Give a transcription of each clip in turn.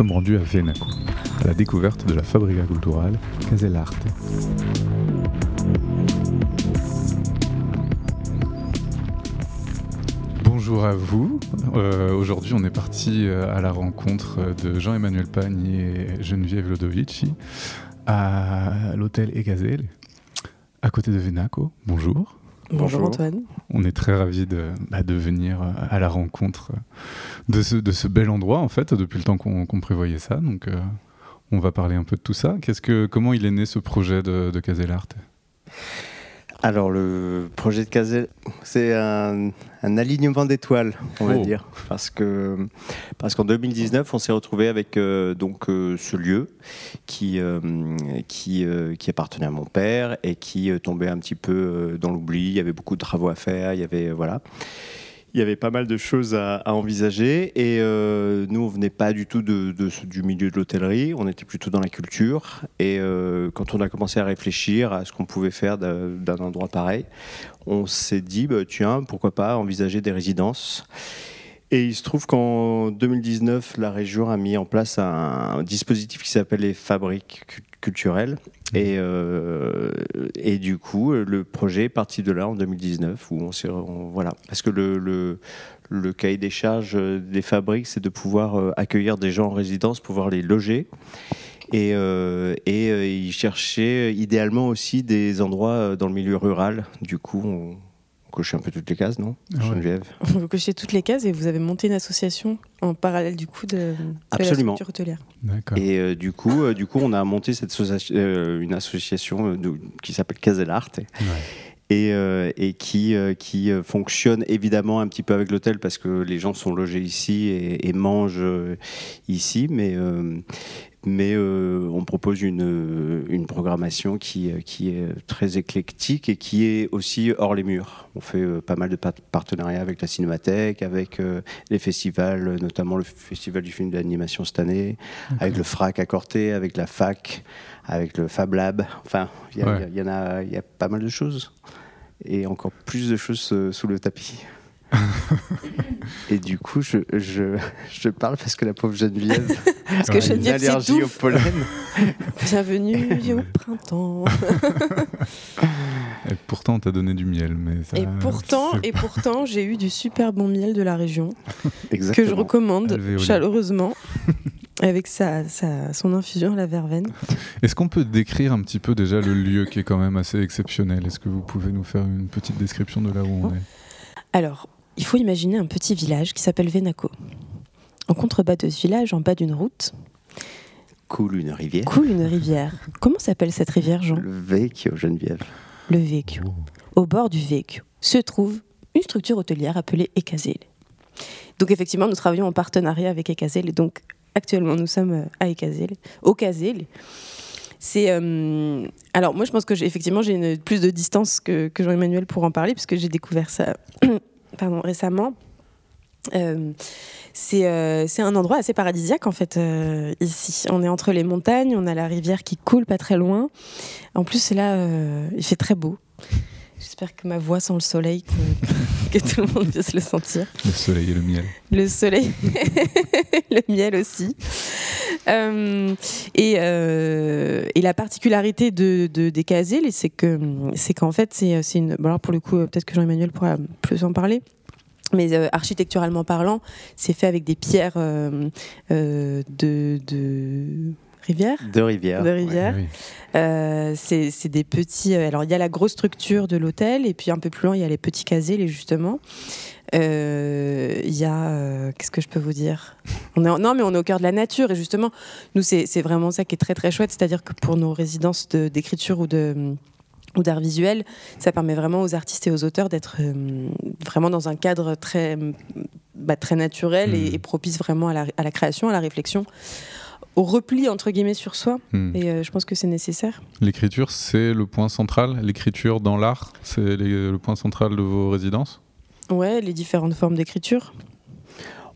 sommes rendus à Venaco, à la découverte de la Fabrica Culturale Casellarte. Bonjour à vous. Euh, Aujourd'hui, on est parti euh, à la rencontre de Jean-Emmanuel Pagne et Geneviève Lodovici à l'hôtel Egazelle, à côté de Venaco. Bonjour. Bonjour, Antoine. On est très ravis de, bah, de, venir à la rencontre de ce, de ce, bel endroit, en fait, depuis le temps qu'on qu prévoyait ça. Donc, euh, on va parler un peu de tout ça. Que, comment il est né ce projet de, de Casellarte alors le projet de Casel, c'est un, un, alignement d'étoiles, on va oh. dire, parce que parce qu'en 2019, on s'est retrouvé avec euh, donc euh, ce lieu qui euh, qui, qui appartenait à mon père et qui tombait un petit peu dans l'oubli. Il y avait beaucoup de travaux à faire, il y avait voilà il y avait pas mal de choses à, envisager. Et euh, nous on venait pas du tout du milieu de l'hôtellerie, on était plutôt dans la culture. Et euh, quand on a commencé à réfléchir à ce qu'on pouvait faire d'un endroit pareil, on s'est dit bah, tiens pourquoi pas envisager des résidences. Et il se trouve qu'en 2019, la région a mis en place un, dispositif qui s'appelle les fabriques culturelles. Et, euh, et, du coup, le projet est parti de là en 2019, où on s'est, voilà, parce que le, le, le, cahier des charges des fabriques, c'est de pouvoir euh, accueillir des gens en résidence, pouvoir les loger. Et, euh, et euh, ils cherchaient idéalement aussi des endroits dans le milieu rural. Du coup, on, cocher un peu toutes les cases, non ah Geneviève Vous cochez toutes les cases et vous avez monté une association en parallèle du coup de, Absolument. la hôtelière. Et euh, du coup, euh, du coup, on a monté cette association, euh, une association de, qui s'appelle Casellart. Ouais. Et, euh, et, qui, euh, qui fonctionne évidemment un petit peu avec l'hôtel parce que les gens sont logés ici et, et mangent ici, mais, mais euh, on propose une, une programmation qui, qui, est très éclectique et qui est aussi hors les murs. On fait euh, pas mal de partenariats avec la Cinémathèque, avec euh, les festivals, notamment le Festival du film d'animation cette année, okay. avec le FRAC à Corté, avec la FAC, avec le Fab Lab. Enfin, il ouais. y, y, en a, y a pas mal de choses. Et encore plus de choses sous le tapis. Et du coup, je, je, je, parle parce que la pauvre Geneviève parce que a une allergie au pollen. Bienvenue au printemps. et pourtant, on t'a donné du miel. Mais ça, et pourtant, et pourtant j'ai eu du super bon miel de la région Exactement. que je recommande Alvéolé. chaleureusement. Avec sa, sa, son infusion à la verveine. Est-ce qu'on peut décrire un petit peu déjà le lieu qui est quand même assez exceptionnel? Est-ce que vous pouvez nous faire une petite description de là où on est? Alors, il faut imaginer un petit village qui s'appelle Venaco. En contrebas de ce village, en bas d'une route, coule une rivière. Coule une rivière. Comment s'appelle cette rivière, Jean? Le Vecchio, Geneviève. Le Vecchio. Au bord du Vecchio se trouve une structure hôtelière appelée Ecasel. Donc effectivement, nous travaillons en partenariat avec Ecasel et donc actuellement nous sommes à Ecasel, au Casel. C'est euh, alors moi je pense que j'ai, effectivement j'ai plus de distance que, que Jean-Emmanuel pour en parler puisque j'ai découvert ça récemment. Euh, c'est euh, un endroit assez paradisiaque en fait euh, ici. On est entre les montagnes, on a la rivière qui coule pas très loin. En plus là, il fait très beau. J'espère que ma voix sent le soleil, que, tout le monde puisse le sentir. Le soleil et le miel. Le soleil, le miel aussi. Euh, et, euh, et, la particularité de, de des Caselles, c'est que c'est qu'en fait, c'est une. Bon alors pour le coup, peut-être que Jean-Emmanuel pourra plus en parler. Mais euh, architecturalement parlant, c'est fait avec des pierres euh, euh, de, de rivières. De rivières. De rivières. Ouais, oui. c'est des petits. alors il y a la grosse structure de l'hôtel et puis un peu plus loin il y a les petits casés, justement. Il y a qu'est-ce que je peux vous dire? On est en, Non mais on est au cœur de la nature et justement nous c'est vraiment ça qui est très très chouette, c'est-à-dire que pour nos résidences d'écriture ou de ou d'art visuel, ça permet vraiment aux artistes et aux auteurs d'être euh, vraiment dans un cadre très, bah, très naturel mmh. et, et, propice vraiment à la, à la, création, à la réflexion, au repli entre guillemets sur soi. Mmh. Et euh, je pense que c'est nécessaire. L'écriture, c'est le point central. L'écriture dans l'art, c'est le point central de vos résidences? Ouais, les différentes formes d'écriture.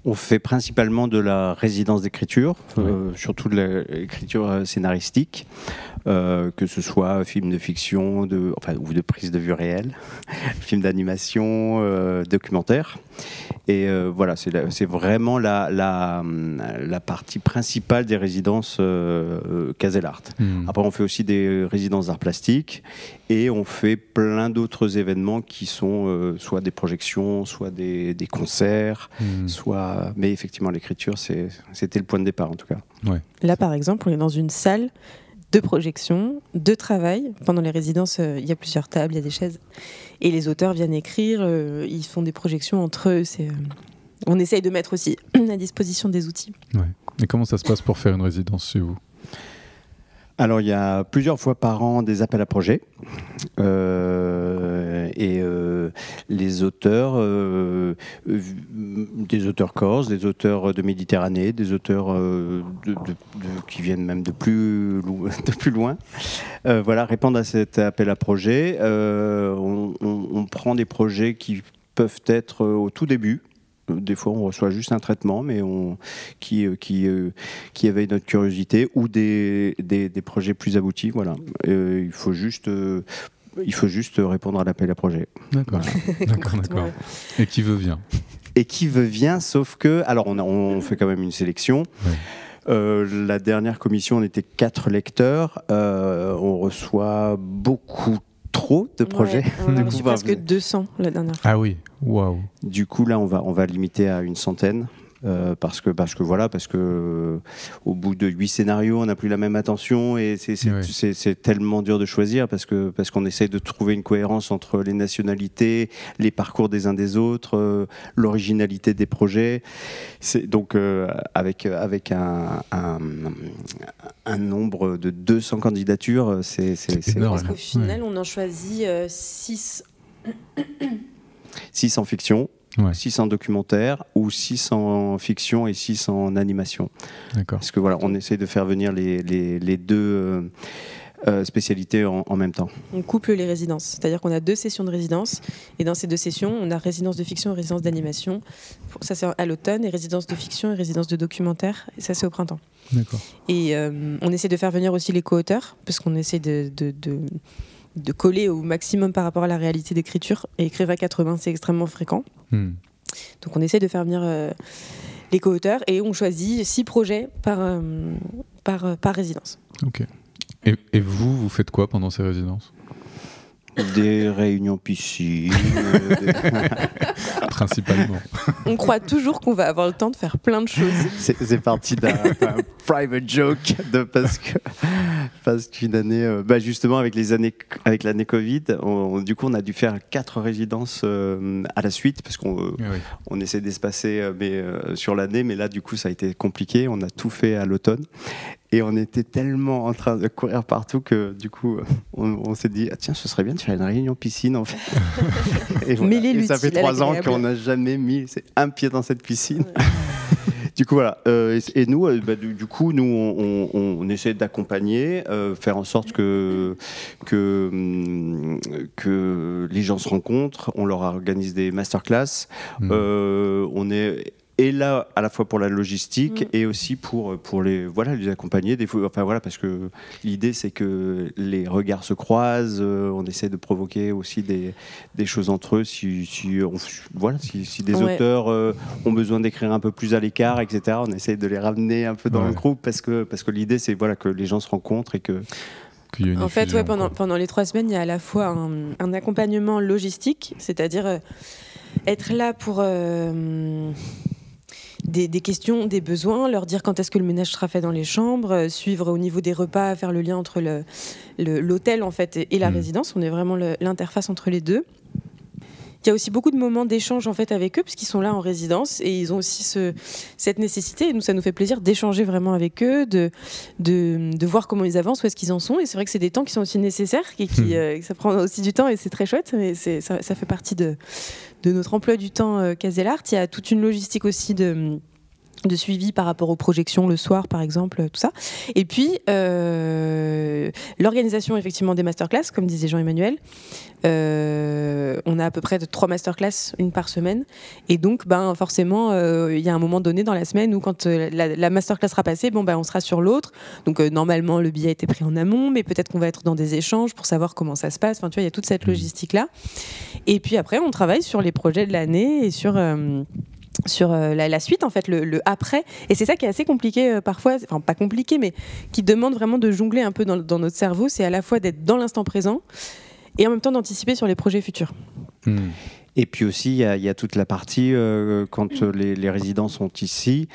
On fait principalement de la résidence d'écriture, oui. euh, surtout de l'écriture scénaristique, euh, que ce soit film de fiction de, enfin, ou de prise de vue réelle, film d'animation, euh, documentaire. Et voilà, c'est vraiment la, la, la, partie principale des résidences Casel Art. Hmm. Après, on fait aussi des résidences d'art plastique et on fait plein d'autres événements qui sont soit des projections, soit des, des concerts, hmm. soit. Mais effectivement, l'écriture, c'était le point de départ en tout cas. Ouais. Là, par exemple, on est dans une salle de projection, de travail. Pendant les résidences, euh, il y a plusieurs tables, il y a des chaises. Et les auteurs viennent écrire, euh, ils font des projections entre eux. Euh, on essaye de mettre aussi à disposition des outils. Ouais. Et comment ça se passe pour faire une résidence chez vous? Alors, il y a plusieurs fois par an des appels à projets. Euh, et euh, les auteurs, euh, des auteurs corses, des auteurs de Méditerranée, des auteurs qui viennent même de plus, loin, voilà, répondent à cet appel à projets. On, on, prend des projets qui peuvent être au tout début, des fois, on reçoit juste un traitement, mais on, qui, euh, qui, euh, qui éveille notre curiosité ou des, des, projets plus aboutis. Voilà. Euh, il faut juste. il faut juste répondre à l'appel à projet. D'accord, d'accord, Et qui veut vient. Et qui veut vient, sauf que, alors on, on fait quand même une sélection. la dernière commission, on était quatre lecteurs. on reçoit beaucoup trop de projets. on a presque 200 la dernière fois. Ah oui, waouh. Du coup, là, on va, on va limiter à une centaine. Euh, parce que parce que voilà parce que euh, au bout de huit scénarios on n'a plus la même attention et c'est tellement dur de choisir parce que parce qu'on essaye de trouver une cohérence entre les nationalités les parcours des uns des autres euh, l'originalité des projets c'est donc avec avec un, un, nombre de 200 candidatures c'est c'est parce qu'au final on en choisit 6 6 en fiction 6 en documentaire ou 6 en fiction et 6 en animation. D'accord. Parce que voilà, on essaie de faire venir les, les, les deux euh, euh, spécialités en, même temps. On couple les résidences, c'est-à-dire qu'on a deux sessions de résidence et dans ces deux sessions, on a résidence de fiction et résidence d'animation. Ça c'est à l'automne et résidence de fiction et résidence de documentaire. Et ça c'est au printemps. D'accord. Et euh, on essaie de faire venir aussi les co-auteurs parce qu'on essaie de, de, de de coller au maximum par rapport à la réalité d'écriture. Et écrire à quatre mains, c'est extrêmement fréquent. Hmm. Donc on essaie de faire venir euh, les co-auteurs et on choisit six projets par, euh, par, euh, par résidence. Ok. Et, et, vous, vous faites quoi pendant ces résidences? Des réunions piscine. Principalement. On croit toujours qu'on va avoir le temps de faire plein de choses. C'est parti d'un private joke de parce que parce qu'une année, euh, bah justement avec les années avec l'année Covid, du coup on a dû faire quatre résidences euh, à la suite parce qu'on euh, eh on essaie d'espacer mais sur l'année, mais là du coup ça a été compliqué. On a tout fait à l'automne et on était tellement en train de courir partout que du coup, on, s'est dit, ah, tiens, ce serait bien de faire une réunion piscine en fait. et, ça fait trois ans qu'on n'a jamais mis un pied dans cette piscine. du coup, voilà. Euh, et, nous, euh, bah, du, coup, nous, on, essaie d'accompagner, euh, faire en sorte que, que, hum, que les gens se rencontrent. On leur organise des masterclass. Mmh. on est et là à la fois pour la logistique mm. et aussi pour pour les voilà les accompagner. Des fois enfin voilà parce que l'idée c'est que les regards se croisent euh, on essaie de provoquer aussi des, des choses entre eux. Si, si voilà si, des auteurs euh, ont besoin d'écrire un peu plus à l'écart etc on essaie de les ramener un peu dans le groupe parce que parce que l'idée c'est voilà que les gens se rencontrent et que en fait, ouais, pendant, pendant les trois semaines, il y a à la fois un, un accompagnement logistique, c'est-à-dire euh, être là pour des, questions, des besoins, leur dire quand est-ce que le ménage sera fait dans les chambres, euh, suivre au niveau des repas, faire le lien entre l'hôtel en fait et, la mm. résidence. On est vraiment l'interface entre les deux. Il y a aussi beaucoup de moments d'échange en fait avec eux puisqu'ils sont là en résidence et ils ont aussi ce, cette nécessité. Et nous, ça nous fait plaisir d'échanger vraiment avec eux, de, de, voir comment ils avancent, où est-ce qu'ils en sont. Et c'est vrai que c'est des temps qui sont aussi nécessaires, et qui, mm. euh, ça prend aussi du temps et c'est très chouette. Mais ça, ça fait partie de, de notre emploi du temps euh, Casellart. Il y a toute une logistique aussi de de suivi par rapport aux projections le soir, par exemple, tout ça. Et puis, euh, l'organisation effectivement des masterclass, comme disait Jean-Emmanuel. Euh, on a à peu près de trois masterclass, une par semaine. Et donc, ben, forcément, euh, il y a un moment donné dans la semaine où, quand la, masterclass sera passée, bon, ben, on sera sur l'autre. Donc, normalement, le billet a été pris en amont, mais peut-être qu'on va être dans des échanges pour savoir comment ça se passe. Enfin, tu vois, il y a toute cette mmh. logistique-là. Et puis après, on travaille sur les projets de l'année et sur sur euh, la, suite, en fait, le, après. Et c'est ça qui est assez compliqué euh, parfois, enfin pas compliqué, mais qui demande vraiment de jongler un peu dans, notre cerveau. C'est à la fois d'être dans l'instant présent et en même temps d'anticiper sur les projets futurs. Hmm. Et puis aussi, il y, a toute la partie euh, quand les, les, résidents sont ici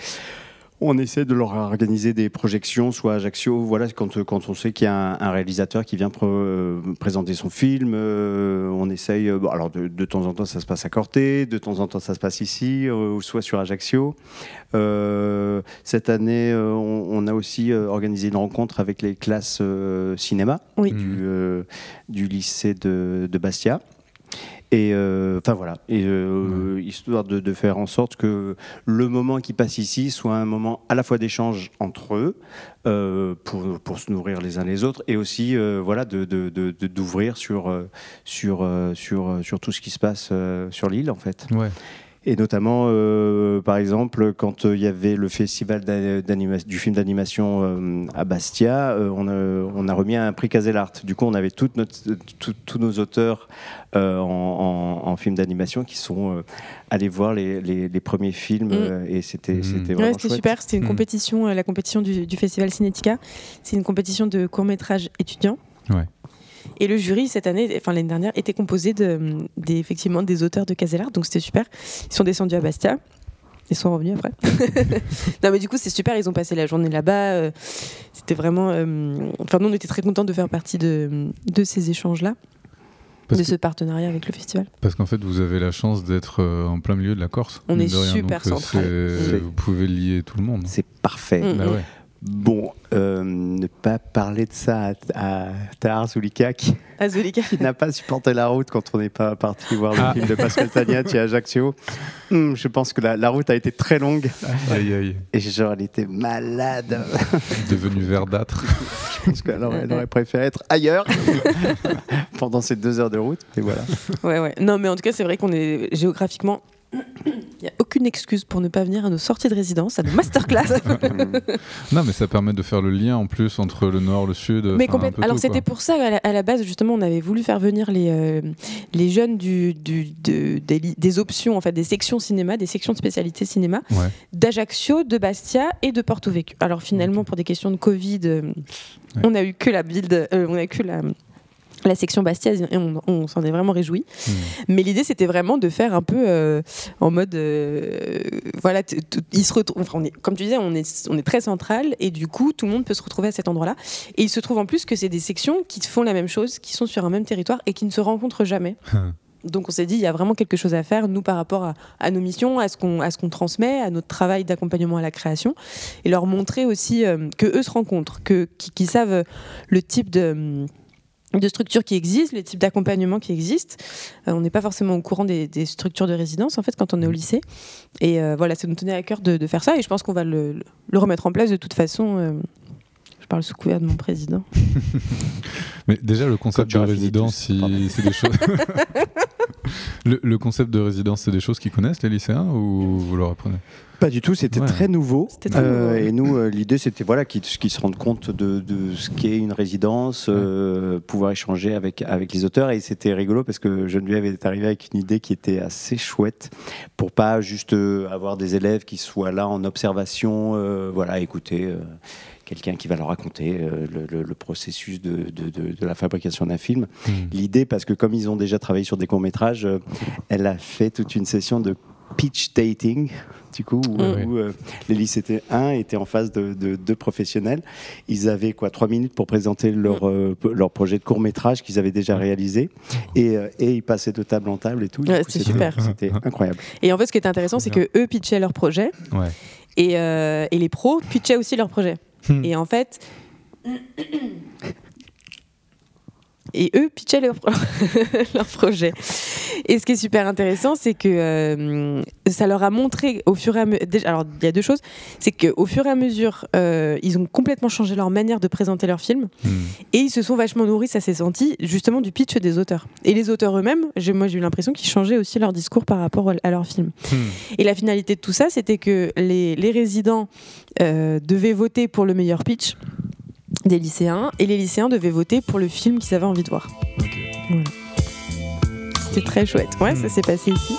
on essaie de leur organiser des projections, soit à Ajaccio, voilà, quand, quand on sait qu'il y a un, réalisateur qui vient euh, présenter son film, euh, on essaye, euh, alors de, temps en temps ça se passe à Corté, de temps en temps ça se passe ici, soit sur Ajaccio. cette année, on, a aussi organisé une rencontre avec les classes cinéma du, du, lycée de, de Bastia. Et euh, enfin voilà, et, euh, histoire de, faire en sorte que le moment qui passe ici soit un moment à la fois d'échange entre eux euh, pour, pour, se nourrir les uns les autres et aussi voilà de, d'ouvrir sur, sur, sur, sur tout ce qui se passe sur l'île en fait. Ouais. Et notamment, euh, par exemple, quand euh, il y avait le festival du film d'animation euh, à Bastia, on a, remis un prix Caselart. Du coup, on avait tous nos auteurs en, film d'animation qui sont allés voir les, premiers films mm. et c'était mm. C'était super. C'était une mm. compétition, la compétition du, du festival Cinética. C'est une compétition de court métrage étudiant. Ouais. Et le jury, cette année, enfin l'année dernière, était composé de, effectivement des auteurs de Caselard, donc c'était super. Ils sont descendus à Bastia. Ils sont revenus après. non, mais du coup, c'est super. Ils ont passé la journée là-bas. Euh, c'était vraiment. Euh, enfin, nous, on était très contents de faire partie de, de ces échanges-là, de ce partenariat avec le festival. Parce qu'en fait, vous avez la chance d'être euh, en plein milieu de la Corse. On est super central. Vous pouvez lier tout le monde. C'est parfait. Mm, bah mm. Bon, euh, ne pas parler de ça à, à Zulika qui, n'a pas supporté la route quand on n'est pas parti voir le ah. film de Pascal Tagnat à Ajaccio. Hmm, je pense que la, route a été très longue. Aïe, aïe. Et genre, elle était malade. Devenue verdâtre. je pense qu'elle aurait, aurait, préféré être ailleurs pendant ces deux heures de route. Et voilà. Ouais, ouais. Non, mais en tout cas, c'est vrai qu'on est géographiquement il n'y a aucune excuse pour ne pas venir à nos sorties de résidence, à nos masterclass. non, mais ça permet de faire le lien en plus entre le nord, le sud. Mais Alors c'était pour ça à la, base justement on avait voulu faire venir les, euh, les jeunes du, du des, options en fait des sections cinéma, des sections de spécialité cinéma d'Ajaccio, de Bastia et de Porto Vecchio. Alors finalement pour des questions de Covid, euh, on a eu que la build, euh, on a eu que la la section Bastia et on, s'en est vraiment réjoui. Hmm. Mais l'idée c'était vraiment de faire un peu euh, en mode euh, voilà, il se retrouve, on est, comme tu disais, on est, on est très central et du coup tout le monde peut se retrouver à cet endroit-là. Et il se trouve en plus que c'est des sections qui font la même chose, qui sont sur un même territoire et qui ne se rencontrent jamais. Donc on s'est dit, il y a vraiment quelque chose à faire, nous, par rapport à, nos missions, à ce qu'on qu'on transmet, à notre travail d'accompagnement à la création, et leur montrer aussi euh, que eux se rencontrent, qu'ils savent le type de de structures qui existent, les types d'accompagnement qui existent. Euh, on n'est pas forcément au courant des, structures de résidence en fait quand on est au lycée. Et euh, voilà, ça nous tenait à cœur de, faire ça et je pense qu'on va le, remettre en place de toute façon. Je parle sous couvert de mon président. Mais déjà le concept de résidence, c'est des choses. le, concept de résidence, c'est des choses qu'ils connaissent les lycéens ou vous leur apprenez? Pas du tout, c'était très nouveau. Euh, et nous, euh, l'idée, c'était voilà, qu'ils se rendent compte de, ce qu'est une résidence, euh, pouvoir échanger avec, avec les auteurs. Et c'était rigolo parce que Geneviève est arrivée avec une idée qui était assez chouette pour pas juste avoir des élèves qui soient là en observation, voilà, écouter quelqu'un qui va leur raconter le, processus de, de, la fabrication d'un film. Hmm. L'idée, parce que comme ils ont déjà travaillé sur des courts-métrages, elle a fait toute une session de pitch dating, du coup, où, mm. euh, les lycéens 1 étaient en face de deux professionnels. Ils avaient quoi trois minutes pour présenter leur, mm. euh, leur projet de court métrage qu'ils avaient déjà réalisé, et, euh, et, ils passaient de table en table et tout. c'était super, c'était incroyable. Et en fait, ce qui était intéressant, c'est que eux pitchaient leur projet, et, et, les pros pitchaient aussi leur projet. Et en fait. Et eux pitchaient leur, leur projet. Et ce qui est super intéressant, c'est que euh, ça leur a montré au fur et à mesure. Alors, il y a deux choses. C'est qu'au fur et à mesure, euh, ils ont complètement changé leur manière de présenter leur film. Hmm. Et ils se sont vachement nourris, ça s'est senti, justement du pitch des auteurs. Et les auteurs eux-mêmes, moi j'ai eu l'impression qu'ils changeaient aussi leur discours par rapport à leur film. Hmm. Et la finalité de tout ça, c'était que les, les résidents euh, devaient voter pour le meilleur pitch des lycéens et les lycéens devaient voter pour le film qu'ils avaient envie de voir. C'était très chouette. Ouais, ça hmm. s'est passé ici.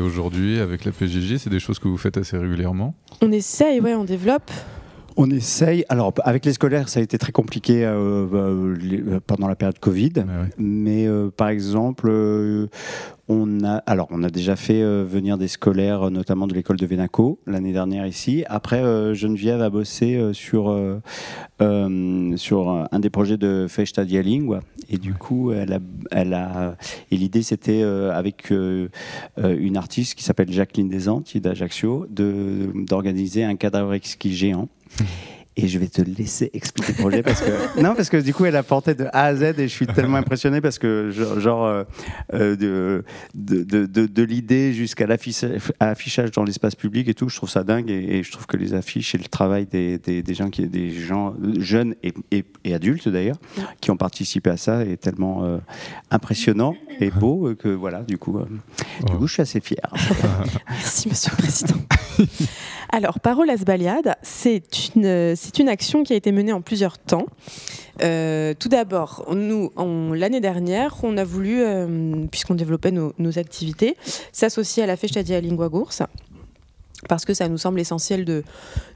Aujourd'hui avec la PJJ C'est des choses que vous faites assez régulièrement? On essaye, ouais, on développe. On essaye. Alors, avec les scolaires, ça a été très compliqué euh, euh, pendant la période Covid. Mais par exemple, on a, alors, on a déjà fait euh, venir des scolaires, notamment de l'école de Venaco, l'année dernière ici. Après, euh, Geneviève a bossé euh, sur, sur un des projets de Festa Lingua. Et du coup, elle a, elle a, et l'idée, c'était avec une artiste qui s'appelle Jacqueline Desantes, d'Ajaccio, d'organiser un cadavre exquis géant. Et je vais te laisser expliquer le projet parce que non parce que du coup elle a porté de A à Z et je suis tellement impressionné parce que genre, euh, euh, de, de, de, de l'idée jusqu'à l'affichage dans l'espace public et tout je trouve ça dingue et, je trouve que les affiches et le travail des, des, des gens qui des gens jeunes et, et, adultes d'ailleurs qui ont participé à ça est tellement euh, impressionnant et beau que voilà du coup du coup je suis assez fier. Merci Monsieur le Président. Alors, Parolas Baliade, c'est une, c'est une action qui a été menée en plusieurs temps. Euh, tout d'abord, nous, l'année dernière, on a voulu, euh, puisqu'on développait nos, activités, s'associer à la Festa Lingua Gursa parce que ça nous semble essentiel de,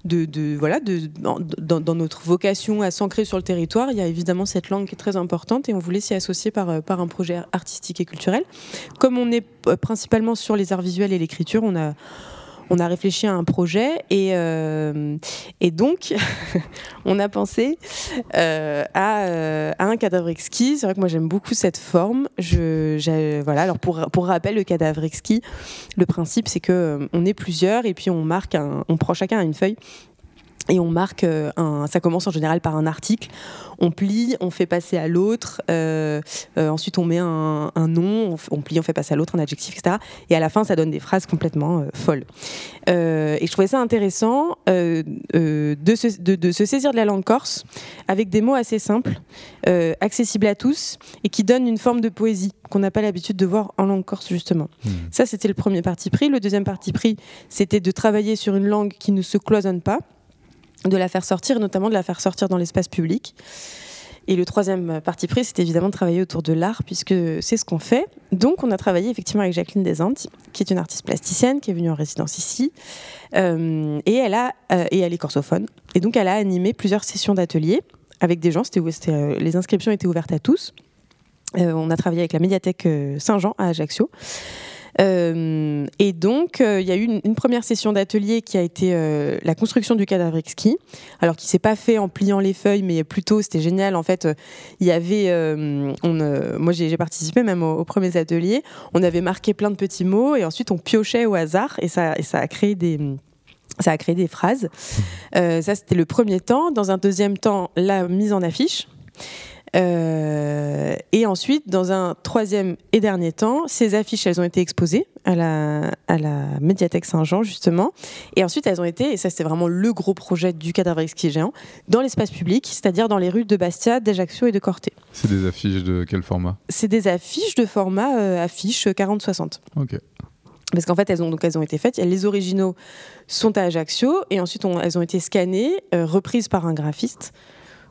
de, voilà, de, dans, notre vocation à s'ancrer sur le territoire. Il y a évidemment cette langue qui est très importante et on voulait s'y associer par, par un projet artistique et culturel. Comme on est euh, principalement sur les arts visuels et l'écriture, on a on a réfléchi à un projet et, euh, donc on a pensé euh, euh, à, un cadavre exquis. C'est vrai que moi j'aime beaucoup cette forme. Voilà, alors pour, pour rappel, le cadavre exquis, le principe c'est que on est plusieurs et puis on marque, on prend chacun une feuille et on marque euh, un, ça commence en général par un article, on plie, on fait passer à l'autre, euh, euh, ensuite on met un, nom, on, plie, on fait passer à l'autre un adjectif, etc. Et à la fin, ça donne des phrases complètement folles. et je trouvais ça intéressant de se, de, se, saisir de la langue corse avec des mots assez simples, accessibles à tous et qui donnent une forme de poésie qu'on n'a pas l'habitude de voir en langue corse justement. Hmm. Ça, c'était le premier parti pris. Le deuxième parti pris, c'était de travailler sur une langue qui ne se cloisonne pas de la faire sortir, notamment de la faire sortir dans l'espace public. Et le troisième parti pris, c'est évidemment de travailler autour de l'art, puisque c'est ce qu'on fait. Donc, on a travaillé effectivement avec Jacqueline Desantes, qui est une artiste plasticienne, qui est venue en résidence ici. Euh, et, elle a, euh, et elle est corsophone. Et donc, elle a animé plusieurs sessions d'ateliers avec des gens. C'était, euh, les inscriptions étaient ouvertes à tous. on a travaillé avec la médiathèque Saint-Jean à Ajaccio. Euh, et donc, euh, il y a eu une, première session d'atelier qui a été euh, la construction du cadavre exquis. Alors, qui s'est pas fait en pliant les feuilles, mais plutôt, c'était génial. En fait, il y avait, on, moi, j'ai participé même aux, premiers ateliers. On avait marqué plein de petits mots et ensuite on piochait au hasard et ça, et ça a créé des ça a créé des phrases. ça, c'était le premier temps. Dans un deuxième temps, la mise en affiche. Euh, et ensuite, dans un troisième et dernier temps, ces affiches, elles ont été exposées à la, à la médiathèque Saint-Jean, justement. Et ensuite, elles ont été, et ça c'était vraiment le gros projet du cadavre exquis géant, dans l'espace public, c'est-à-dire dans les rues de Bastia, d'Ajaccio et de Corté. C'est des affiches de quel format? C'est des affiches de format euh, affiche 40-60. Ok. Parce qu'en fait, elles ont, donc, elles ont été faites. Les originaux sont à Ajaccio et ensuite elles ont été scannées, euh, reprises par un graphiste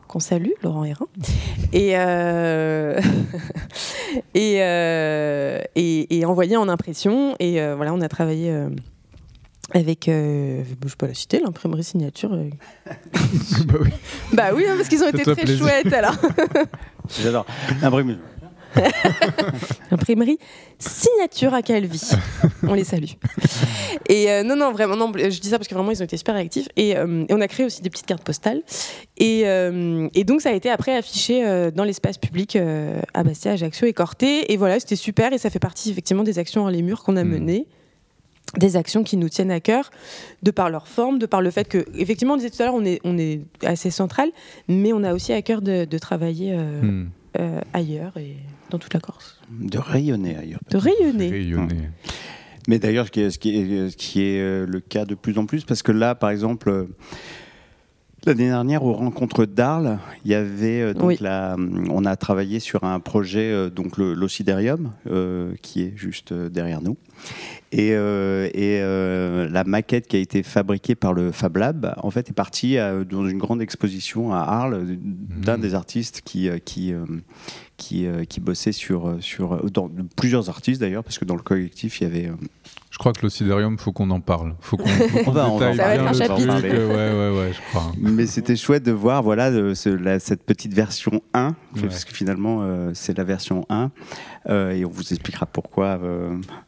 qu'on salue, Laurent Hérin, et, euh, euh, et, et, envoyé en impression. Et euh, voilà, on a travaillé avec, je ne peux pas la citer, l'imprimerie signature. bah oui, bah oui hein, parce qu'ils ont été très chouettes alors. J'adore. Imprimerie. Imprimerie Signature à Calvi. On les salue. Et euh, non, non, vraiment, non, je dis ça parce que vraiment, ils ont été super réactifs. Et, euh, on a créé aussi des petites cartes postales. Et, euh, et donc, ça a été après affiché dans l'espace public à Bastia, Ajaccio et Corté. Et voilà, c'était super. Et ça fait partie effectivement des actions dans les murs qu'on a hmm. menées des actions qui nous tiennent à cœur, de par leur forme, de par le fait que, effectivement, on disait tout à l'heure, on est, on est assez central, mais on a aussi à cœur de, travailler hmm. ailleurs et dans toute la Corse. De rayonner ailleurs. De rayonner. rayonner. Mais d'ailleurs, ce qui est, ce qui est, ce qui est euh, le cas de plus en plus, parce que là, par exemple, euh, L'année dernière, aux rencontres d'Arles, il y avait euh, donc la, on a travaillé sur un projet donc l'Ociderium qui est juste derrière nous et, et la maquette qui a été fabriquée par le Fab Lab en fait est partie dans une grande exposition à Arles d'un mmh. des artistes qui qui qui, euh, qui bossait sur, euh, sur euh, dans, plusieurs artistes d'ailleurs, parce que dans le collectif, il y avait je crois que l'Ociderium, faut qu'on en parle. Faut qu'on on va, on va Ça va être un chapitre. ouais, ouais, ouais, je crois. Mais c'était chouette de voir voilà, cette petite version 1, parce que finalement, c'est la version 1. et on vous expliquera pourquoi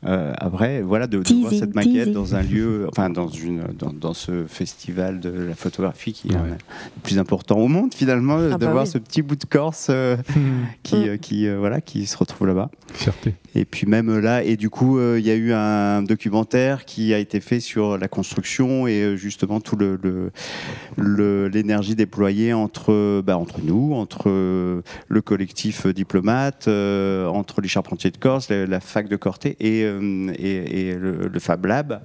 après. Voilà, de, voir cette maquette dans un lieu, enfin, dans, une, dans, dans, ce festival de la photographie qui est le plus important au monde, finalement, ah de bah voir ce petit bout de Corse qui, qui, voilà, qui se retrouve là-bas. Fierté. Et puis même là, et du coup, il y a eu un qui a été fait sur la construction et euh, justement tout le, l'énergie déployée entre, bah, entre nous, entre euh, le collectif diplomate, euh, entre les charpentiers de Corse, la, fac de Corté et, et, le, Fab Lab.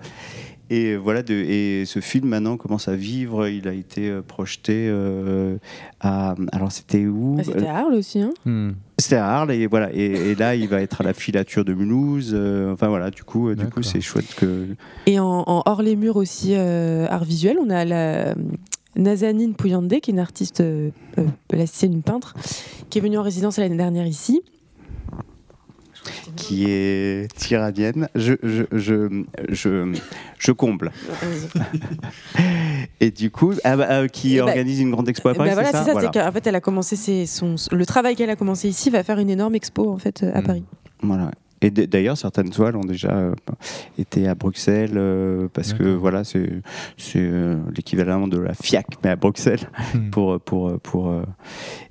Et voilà, de, et ce film maintenant commence à vivre. Il a été euh, projeté euh, à. Alors c'était où ah, C'était à Arles aussi, hein Hmm. C'était à Arles et voilà. Et, et là, il va être à la filature de Mulhouse. euh, enfin voilà, du coup, du coup, c'est chouette que. Et en, en hors les murs aussi, euh, art visuel, on a la Nazanine Pouyande, qui est une artiste plasticienne, une peintre, qui est venue en résidence l'année dernière ici. Qui est tyrannienne. Je, je, je, je, je comble. Et du coup, ah bah, euh, qui Eh bah, organise une grande expo à Paris, Bah voilà, c'est ça, c'est ça. Voilà. c'est qu'en fait, elle a commencé ses- son, le travail qu'elle a commencé ici va faire une énorme expo en fait à Mm. Paris. Voilà. Et d'ailleurs, certaines toiles ont déjà euh, été à Bruxelles euh, parce que voilà, c'est euh, l'équivalent de la FIAC mais à Bruxelles pour pour pour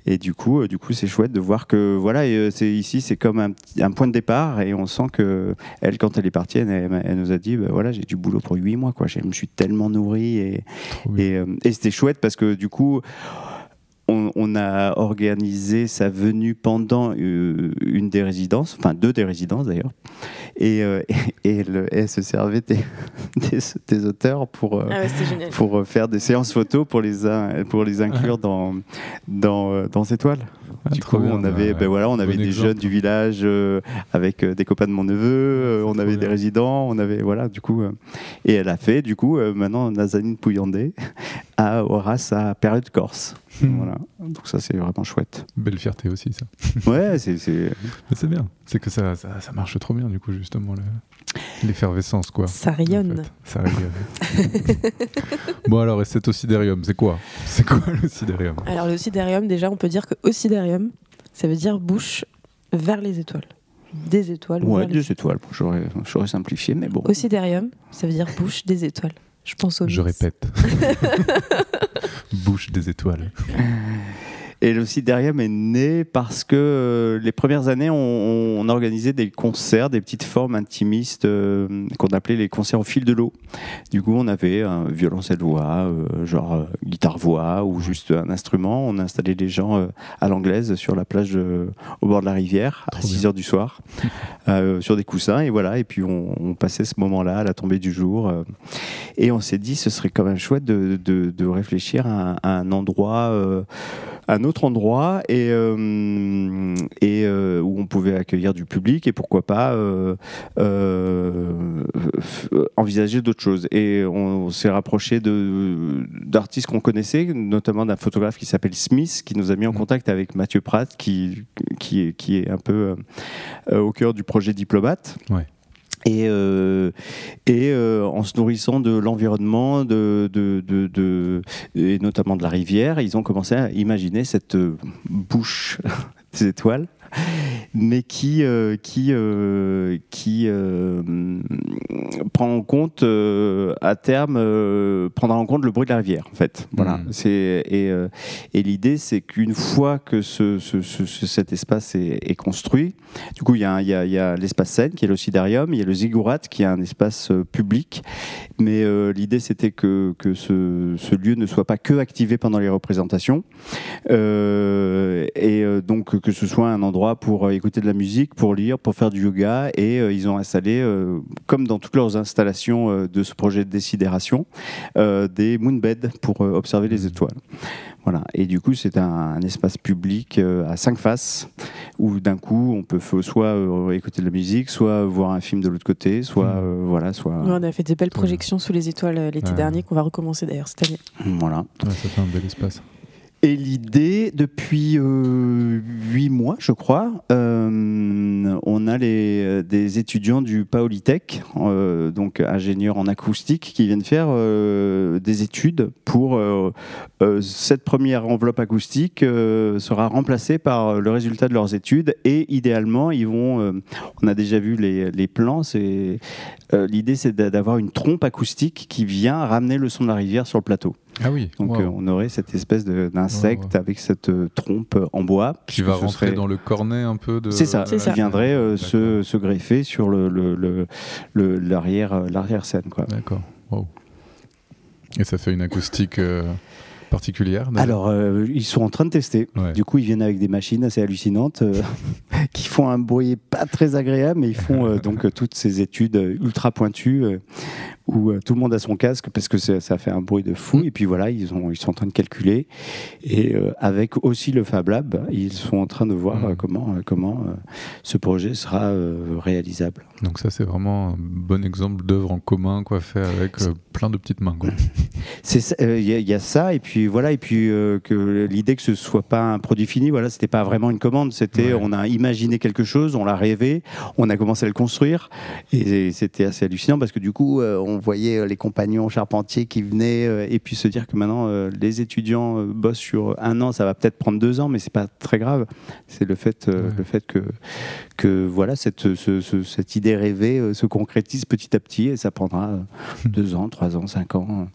et du coup du coup c'est chouette de voir que voilà c'est ici c'est comme un, point de départ et on sent que elle quand elle est partie elle, elle- elle nous a dit bah, voilà j'ai du boulot pour huit mois quoi je me suis tellement nourri et c'était chouette parce que du coup, on, on a organisé sa venue pendant euh, une des résidences, enfin deux des résidences d'ailleurs. Et, euh, et, et le- elle se servait des, des, des auteurs pour, euh, Ah ouais, pour euh, faire des séances photos pour les, in- pour les inclure dans, dans, euh, dans ces toiles. Ah, du coup, bien, on avait, ben voilà, on avait bon des exemple. jeunes du village euh, avec euh, des copains de mon neveu, euh, on avait des résidents, on avait voilà, du coup, euh, et elle a fait, du coup, euh, maintenant Nazanine Pouillandé à Horace à période Corse. Hmm. Voilà, donc ça c'est vraiment chouette. Belle fierté aussi, ça. Ouais, c'est c'est- bien. C'est que ça, ça, ça marche trop bien, du coup, justement, le- l'effervescence, quoi. Ça en rayonne. fait. Ça rayonne. bon, alors, et cet ossidérium, c'est quoi? C'est quoi l'ossidérium Alors le déjà, on peut dire que ossidérium, ça veut dire bouche vers les étoiles. Des étoiles. ouais, vers les- étoiles. J'aurais j'aurais simplifié, mais bon. Ossidérium, ça veut dire bouche des étoiles. Je pense au Je répète. Bouche des étoiles. Et le Siderium est né parce que euh, les premières années, on, on organisait des concerts, des petites formes intimistes euh, qu'on appelait les concerts au fil de l'eau. Du coup, on avait un violoncelle-voix, euh, genre guitare-voix ou juste un instrument. On installait les gens euh, à l'anglaise sur la plage au bord de la rivière à Trop 6 bien. heures du soir sur des coussins. Et voilà, et puis on, on passait ce moment-là à la tombée du jour. et on s'est dit, ce serait quand même chouette de, de- de réfléchir à, un- à un endroit, un autre endroit, et, euh, et euh, où on pouvait accueillir du public et pourquoi pas euh, envisager d'autres choses. Et on, s'est rapproché d'artistes qu'on connaissait, notamment d'un photographe qui s'appelle Smith, qui nous a mis en Mhm. contact avec Mathieu Pratt, qui, qui, est, qui est un peu au cœur du projet Diplomate. Ouais. Et, euh, et euh, en se nourrissant de l'environnement, de, de- et notamment de la rivière, ils ont commencé à imaginer cette euh, bouche des étoiles, mais qui, euh, qui, euh, qui euh, prend en compte euh, à terme prendra en compte le bruit de la rivière en fait. Voilà. Mm. c'est et, et l'idée c'est qu'une fois que ce, ce- ce- ce- cet espace est, est construit du coup il y a, y a- il y a l'espace scène qui est le sidarium il y a le ziggurat qui est un espace public. Mais l'idée c'était que, que ce, ce lieu ne soit pas que activé pendant les représentations. Et donc que ce soit un endroit pour euh, écouter de la musique, pour lire, pour faire du yoga. Et euh, ils ont installé, euh, comme dans toutes leurs installations euh, de ce projet de décidération, euh, des moonbeds pour euh, observer les étoiles. Voilà. Et du coup, c'est un, un espace public euh, à cinq faces où d'un coup, on peut soit euh, écouter de la musique, soit voir un film de l'autre côté, soit Mhm. euh, voilà, soit Ouais, on a fait des belles projections sous les étoiles l'été Ouais. dernier qu'on va recommencer d'ailleurs cette année. voilà. Ouais, ça fait un bel espace. Et l'idée, depuis euh, huit mois, je crois, euh, on a les, des étudiants du Paolitech, euh, donc ingénieurs en acoustique, qui viennent faire euh, des études pour cette première enveloppe acoustique sera remplacée par le résultat de leurs études et idéalement, ils vont. on a déjà vu les, plans. L'idée, c'est d'a- d'avoir une trompe acoustique qui vient ramener le son de la rivière sur le plateau. Ah oui, Donc euh, on aurait cette espèce de- d'insecte avec cette euh, trompe en bois. qui va rentrer serait- dans le cornet un peu de. C'est ça, qui viendrait euh, se, se greffer sur le, le- le- le- l'arrière, l'arrière scène. Quoi. D'accord. Wow. Et ça fait une acoustique euh, particulière Alors, euh, ils sont en train de tester. Ouais. Du coup, ils viennent avec des machines assez hallucinantes euh, qui font un bruit pas très agréable, mais ils font euh, donc toutes ces études ultra pointues. où tout le monde a son casque parce que ça fait un bruit de fou. Mm. Et puis voilà, ils, ont, ils sont en train de calculer. Et avec aussi le Fab Lab, ils sont en train de voir mm. comment, comment ce projet sera réalisable. Donc ça, c'est vraiment un bon exemple d'œuvre en commun, quoi, fait avec plein de petites mains. Il y, a ça, et puis voilà, et puis que l'idée que ce soit pas un produit fini, voilà, c'était pas vraiment une commande, c'était on a imaginé quelque chose, on l'a rêvé, on a commencé à le construire, et c'était assez hallucinant parce que du coup, on voyait euh, les compagnons charpentiers qui venaient euh, et puis se dire que maintenant euh, les étudiants bossent sur un an, ça va peut-être prendre deux ans, mais c'est pas très grave. C'est le fait, le fait que, que voilà, cette, cette idée rêvée se concrétise petit à petit et ça prendra deux ans, trois ans, cinq ans,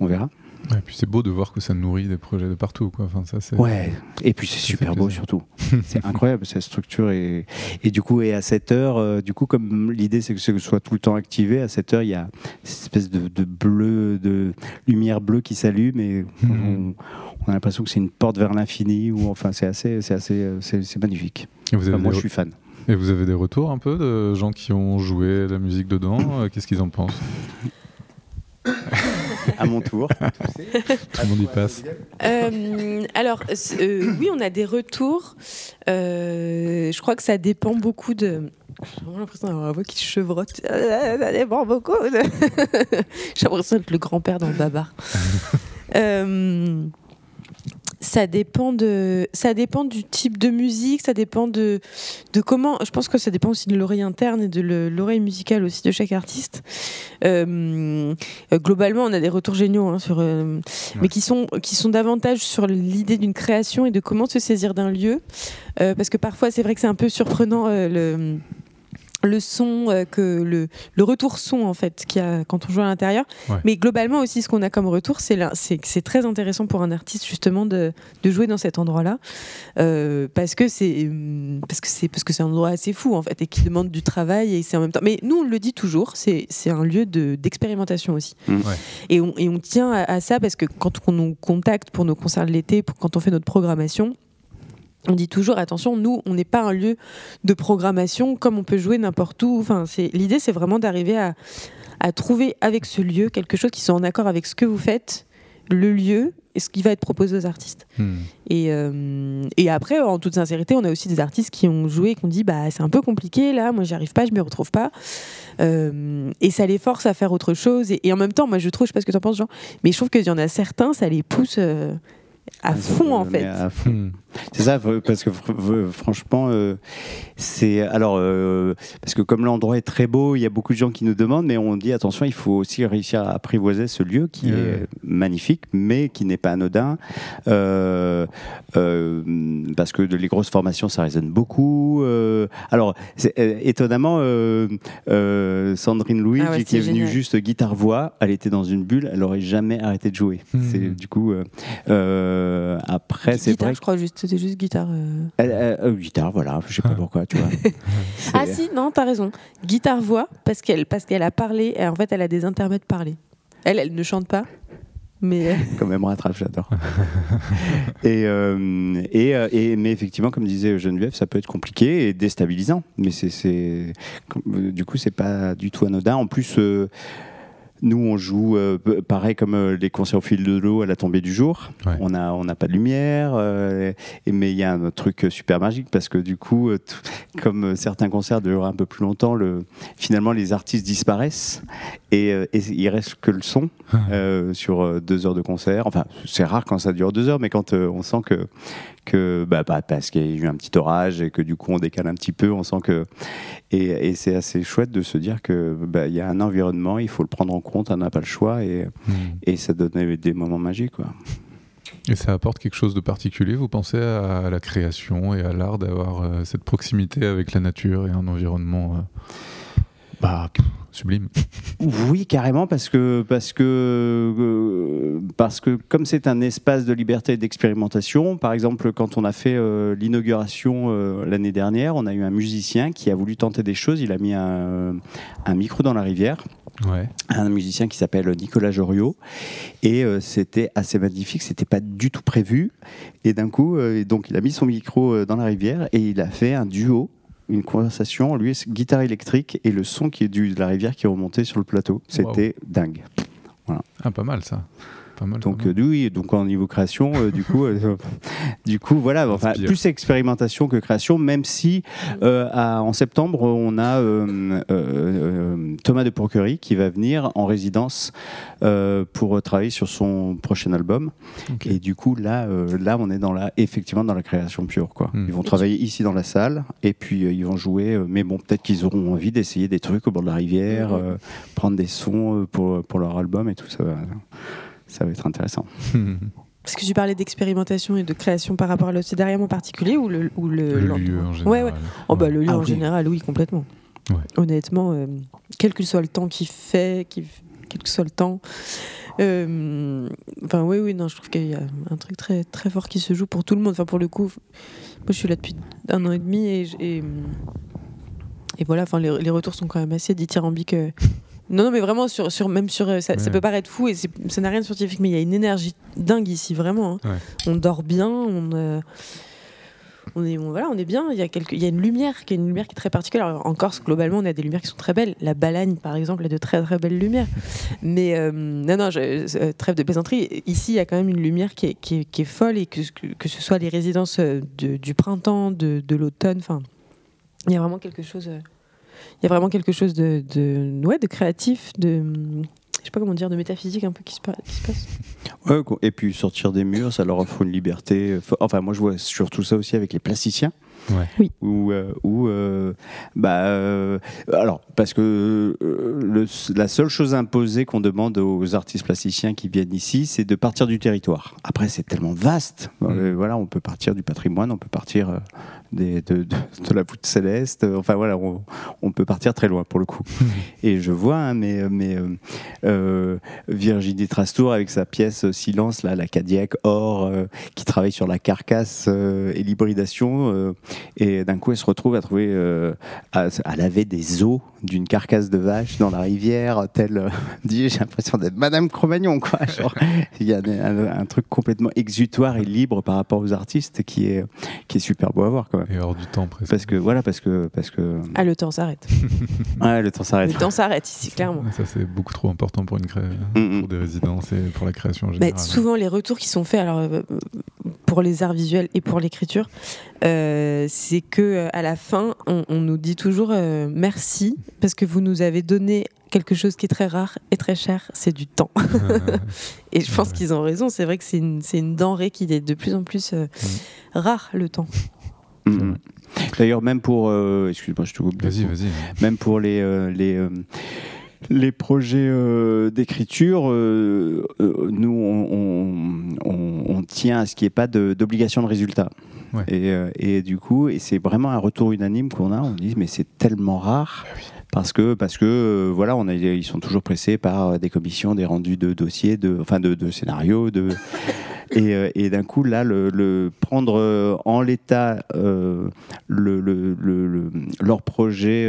on verra. Et puis c'est beau de voir que ça nourrit des projets de partout. Quoi. Enfin, ça, ouais, et puis c'est super beau surtout. c'est incroyable cette structure. Et, et du coup, et à 7 heures, euh, du coup, comme l'idée c'est que ce soit tout le temps activé, à 7 heures, il y a cette espèce de, de, bleu, de lumière bleue qui s'allume et on, a l'impression que c'est une porte vers l'infini. Ou enfin, c'est assez, c'est assez, euh, c'est, magnifique. moi, je suis fan. Et vous avez des retours un peu de gens qui ont joué la musique dedans euh, Qu'est-ce qu'ils en pensent? À mon tour. Tout le monde y passe. Euh, alors, euh, oui, on a des retours. Euh, je crois que ça dépend beaucoup de. J'ai vraiment l'impression d'avoir la voix qui chevrotte. Ça dépend beaucoup. J'ai l'impression d'être le grand-père dans le babar. Ça dépend de ça dépend du type de musique ça dépend de de comment je pense que ça dépend aussi de l'oreille interne et de l'oreille musicale aussi de chaque artiste. Euh, globalement on a des retours géniaux hein, sur euh, mais qui sont qui sont davantage sur l'idée d'une création et de comment se saisir d'un lieu. Euh, parce que parfois c'est vrai que c'est un peu surprenant le le son, euh, que le, le, retour son en fait qu'il y a quand on joue à l'intérieur. Mais globalement aussi, ce qu'on a comme retour, c'est c'est c'est très intéressant pour un artiste justement de, de jouer dans cet endroit-là euh, parce que c'est parce que c'est parce que c'est un endroit assez fou en fait et qui demande du travail et c'est en même temps. Mais nous on le dit toujours, c'est c'est un lieu de d'expérimentation aussi. Mmh. Et on et on tient à, à, ça parce que quand on nous contacte pour nos concerts de l'été, quand on fait notre programmation on dit toujours attention, nous, on n'est pas un lieu de programmation comme on peut jouer n'importe où. Enfin, c'est l'idée, c'est vraiment d'arriver à, trouver avec ce lieu quelque chose qui soit en accord avec ce que vous faites, le lieu et ce qui va être proposé aux artistes. Hmm. Euh, et, après, en toute sincérité, on a aussi des artistes qui ont joué et qui ont dit bah c'est un peu compliqué là, moi j'y arrive pas, je me retrouve pas. Euh, et ça les force à faire autre chose. Et, en même temps, moi je trouve, je sais pas ce que tu en penses, Jean, mais je trouve qu'il y en a certains, ça les pousse. Euh, à fond en fait. Hmm. C'est ça, parce que franchement, euh, c'est alors euh, parce que comme l'endroit est très beau, il y a beaucoup de gens qui nous demandent, mais on dit attention, il faut aussi réussir à apprivoiser ce lieu qui est magnifique, mais qui n'est pas anodin, euh, parce que les grosses formations, ça résonne beaucoup. alors étonnamment, Sandrine Louis, ah qui est, venue juste guitare voix, elle était dans une bulle, elle aurait jamais arrêté de jouer. Hmm. C'est du coup. Euh, après, c'est vrai. je crois, juste, c'était juste guitare. Euh... euh guitare, voilà, je sais pas ah. pourquoi, tu vois. ah si, non, t'as raison. Guitare-voix, parce qu'elle parce qu'elle a parlé, et en fait, elle a des intermèdes parlés. Elle, elle ne chante pas, mais quand même rattrape j'adore et, euh, et, et, mais effectivement comme disait Geneviève ça peut être compliqué et déstabilisant mais c'est du coup c'est pas du tout anodin en plus nous, on joue euh, pareil comme euh, les concerts au fil de l'eau à la tombée du jour. On n'a on a pas de lumière, euh, mais il y a un truc super magique parce que du coup, comme certains concerts durent un peu plus longtemps, le, finalement les artistes disparaissent et, et il reste que le son sur deux heures de concert. Enfin, c'est rare quand ça dure deux heures, mais quand on sent que que bah, bah, parce qu'il y a eu un petit orage et que du coup on décale un petit peu, on sent que et, c'est assez chouette de se dire que bah, il y a un environnement, il faut le prendre en compte, on n'a pas le choix et, hmm. et ça donne des moments magiques quoi. Et ça apporte quelque chose de particulier, vous pensez à la création et à l'art d'avoir euh, cette proximité avec la nature et un environnement euh, bah, sublime. Oui, carrément, parce que, parce que, euh, parce que comme c'est un espace de liberté et d'expérimentation, par exemple, quand on a fait euh, l'inauguration euh, l'année dernière, on a eu un musicien qui a voulu tenter des choses. Il a mis un, micro dans la rivière. Ouais. Un musicien qui s'appelle Nicolas Joriot. Et c'était assez magnifique, c'était pas du tout prévu. Et d'un coup, donc il a mis son micro dans la rivière et il a fait un duo une conversation, lui, guitare électrique et le son qui est du, de la rivière qui est remonté sur le plateau. C'était dingue. Voilà. Ah, pas mal ça donc euh, oui, donc en niveau création, euh, du coup, euh, du coup, voilà, enfin, plus expérimentation que création, même si en septembre on a Thomas de Pourquerie qui va venir en résidence pour travailler sur son prochain album. Et du coup, là, là, on est dans la, effectivement dans la création pure, quoi. Hmm. Ils vont travailler ici dans la salle et puis ils vont jouer. mais bon, peut-être qu'ils auront envie d'essayer des trucs au bord de la rivière, hmm. prendre des sons pour, pour leur album et tout ça ça va être intéressant. Parce que tu parlais d'expérimentation et de création par rapport à l'océdarium en particulier ou le, ou le, lieu en général ouais, ouais. Oh, bah, Le lieu ah en général, oui, complètement. Honnêtement, euh, quel que soit le temps qu'il fait, quel que soit le temps. Euh, enfin, oui, oui, non, je trouve qu'il y a un truc très, très fort qui se joue pour tout le monde. Enfin, pour le coup, moi je suis là depuis un an et demi et, et, voilà, enfin, les, les, retours sont quand même assez dithyrambiques. Euh, non, non, mais vraiment, sur, sur, même sur, euh, ça, peut paraître fou et ça n'a rien de scientifique, mais il y a une énergie dingue ici, vraiment. Hein. On dort bien, on, euh, on, est, voilà, on est bien. Il y, a il y a une lumière qui est une lumière qui est très particulière. en Corse, globalement, on a des lumières qui sont très belles. La Balagne, par exemple, a de très très belles lumières. mais euh, non, non, trêve de plaisanterie. Ici, il y a quand même une lumière qui est, qui est, folle et que, que, ce soit les résidences du printemps, de, de l'automne, enfin, il y a vraiment quelque chose il y a vraiment quelque chose de, ouais, de créatif, de je sais pas comment dire, de métaphysique un peu qui se, passe. Et puis sortir des murs, ça leur offre une liberté. Enfin, moi, je vois surtout ça aussi avec les plasticiens. Ouais. Oui. Ou, euh, euh, bah, euh, alors, parce que le, la seule chose imposée qu'on demande aux artistes plasticiens qui viennent ici, c'est de partir du territoire. Après, c'est tellement vaste. Mm. voilà, on peut partir du patrimoine, on peut partir des, de, de, la voûte céleste. Enfin, voilà, on, peut partir très loin pour le coup. Mm. Et je vois, hein, mais, mais Virginie Trastour avec sa pièce Silence, là, la Cadillac Or, qui travaille sur la carcasse et l'hybridation et d'un coup, elle se retrouve à trouver, euh, à, laver des os d'une carcasse de vache dans la rivière, tel, euh, j'ai l'impression d'être Madame Cro-Magnon, quoi. il y a un, truc complètement exutoire et libre par rapport aux artistes qui est, qui est super beau à voir, quand même. Et hors du temps, presque. Parce que, voilà, parce que, parce que. Ah, le temps s'arrête. ouais, le temps s'arrête. Le temps s'arrête ici, clairement. Ça, c'est beaucoup trop important pour une cré... Mm, mm. pour des résidences et pour la création en bah, général. souvent, les retours qui sont faits, alors, euh, pour les arts visuels et pour l'écriture, euh, c'est que euh, à la fin, on, nous dit toujours euh, merci parce que vous nous avez donné quelque chose qui est très rare et très cher, c'est du temps. et je pense qu'ils ont raison. C'est vrai que c'est une, une, denrée qui est de plus en plus mm. rare le temps. Mm. D'ailleurs, même pour, excuse-moi, je te coupe. Vas-y, vas-y. Même pour les les les projets d'écriture, nous, on, on, tient à ce qu'il n'y ait pas d'obligation de résultat. Euh, et, du coup, et c'est vraiment un retour unanime qu'on a. On dit, mais c'est tellement rare. Ah parce que, parce que euh, voilà, on a, ils sont toujours pressés par des commissions, des rendus de dossiers, de, enfin de, de scénarios. De, et, euh, et d'un coup, là, le, prendre en l'état le, le, leur projet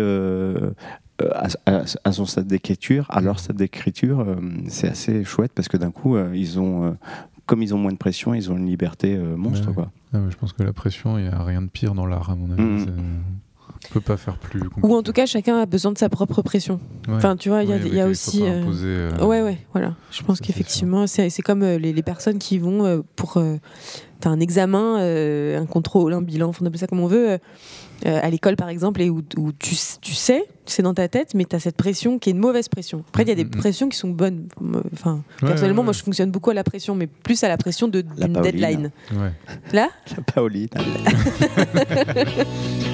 à, son stade d'écriture, à leur stade d'écriture, c'est assez chouette parce que d'un coup, ils ont, comme ils ont moins de pression, ils ont une liberté monstre. Quoi. Ah je pense que la pression, il n'y a rien de pire dans l'art, à mon avis. Mm. On peut pas faire plus. Ou en tout cas, chacun a besoin de sa propre pression. Enfin, tu vois, il y a, aussi. Euh, euh, ouais, ouais, voilà. Je pense qu'effectivement, c'est comme euh, les, personnes qui vont pour. as un examen, un contrôle, un bilan, on appelle ça comme on veut. à l'école par exemple et où, tu, tu, sais, c'est dans ta tête, mais tu as cette pression qui est une mauvaise pression. Après, il y a des mm, mm, pressions qui sont bonnes. Enfin, personnellement, moi je fonctionne beaucoup à la pression, mais plus à la pression d'une deadline. Là? La Pauline.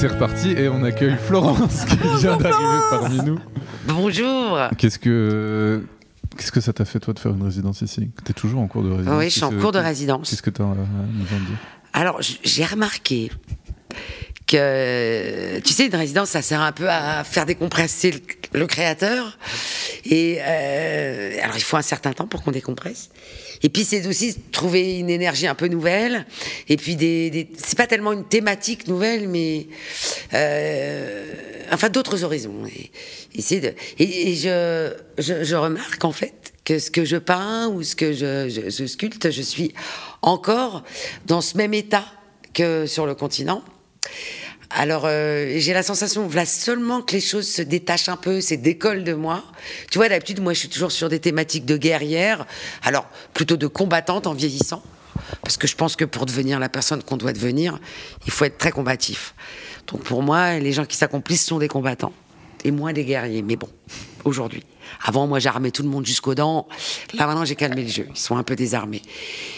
c'est reparti et on accueille Florence qui vient d'arriver parmi nous. Bonjour. Qu'est-ce que qu'est-ce que ça t'a fait toi de faire une résidence ici? Tu es toujours en cours de résidence Oui, je suis en cours de résidence. Qu'est-ce que tu as à nous en dire? Alors, j'ai remarqué que, tu sais, une résidence, ça sert un peu à faire décompresser le, créateur. Et euh, alors, il faut un certain temps pour qu'on décompresse. Et puis c'est aussi trouver une énergie un peu nouvelle. Et puis c'est pas tellement une thématique nouvelle, mais euh, enfin d'autres horizons. Et, et, je, je, remarque en fait que ce que je peins ou ce que je sculpte, je suis encore dans ce même état que sur le continent. Alors, euh, j'ai la sensation, voilà seulement que les choses se détachent un peu, c'est décollent de moi. Tu vois, d'habitude, moi, je suis toujours sur des thématiques de guerrière, alors plutôt de combattante en vieillissant, parce que je pense que pour devenir la personne qu'on doit devenir, il faut être très combatif. Donc, pour moi, les gens qui s'accomplissent sont des combattants et moins des guerriers. Mais bon, aujourd'hui. Avant, moi, j'armais tout le monde jusqu'aux dents. Là, maintenant, j'ai calmé le jeu. Ils sont un peu désarmés.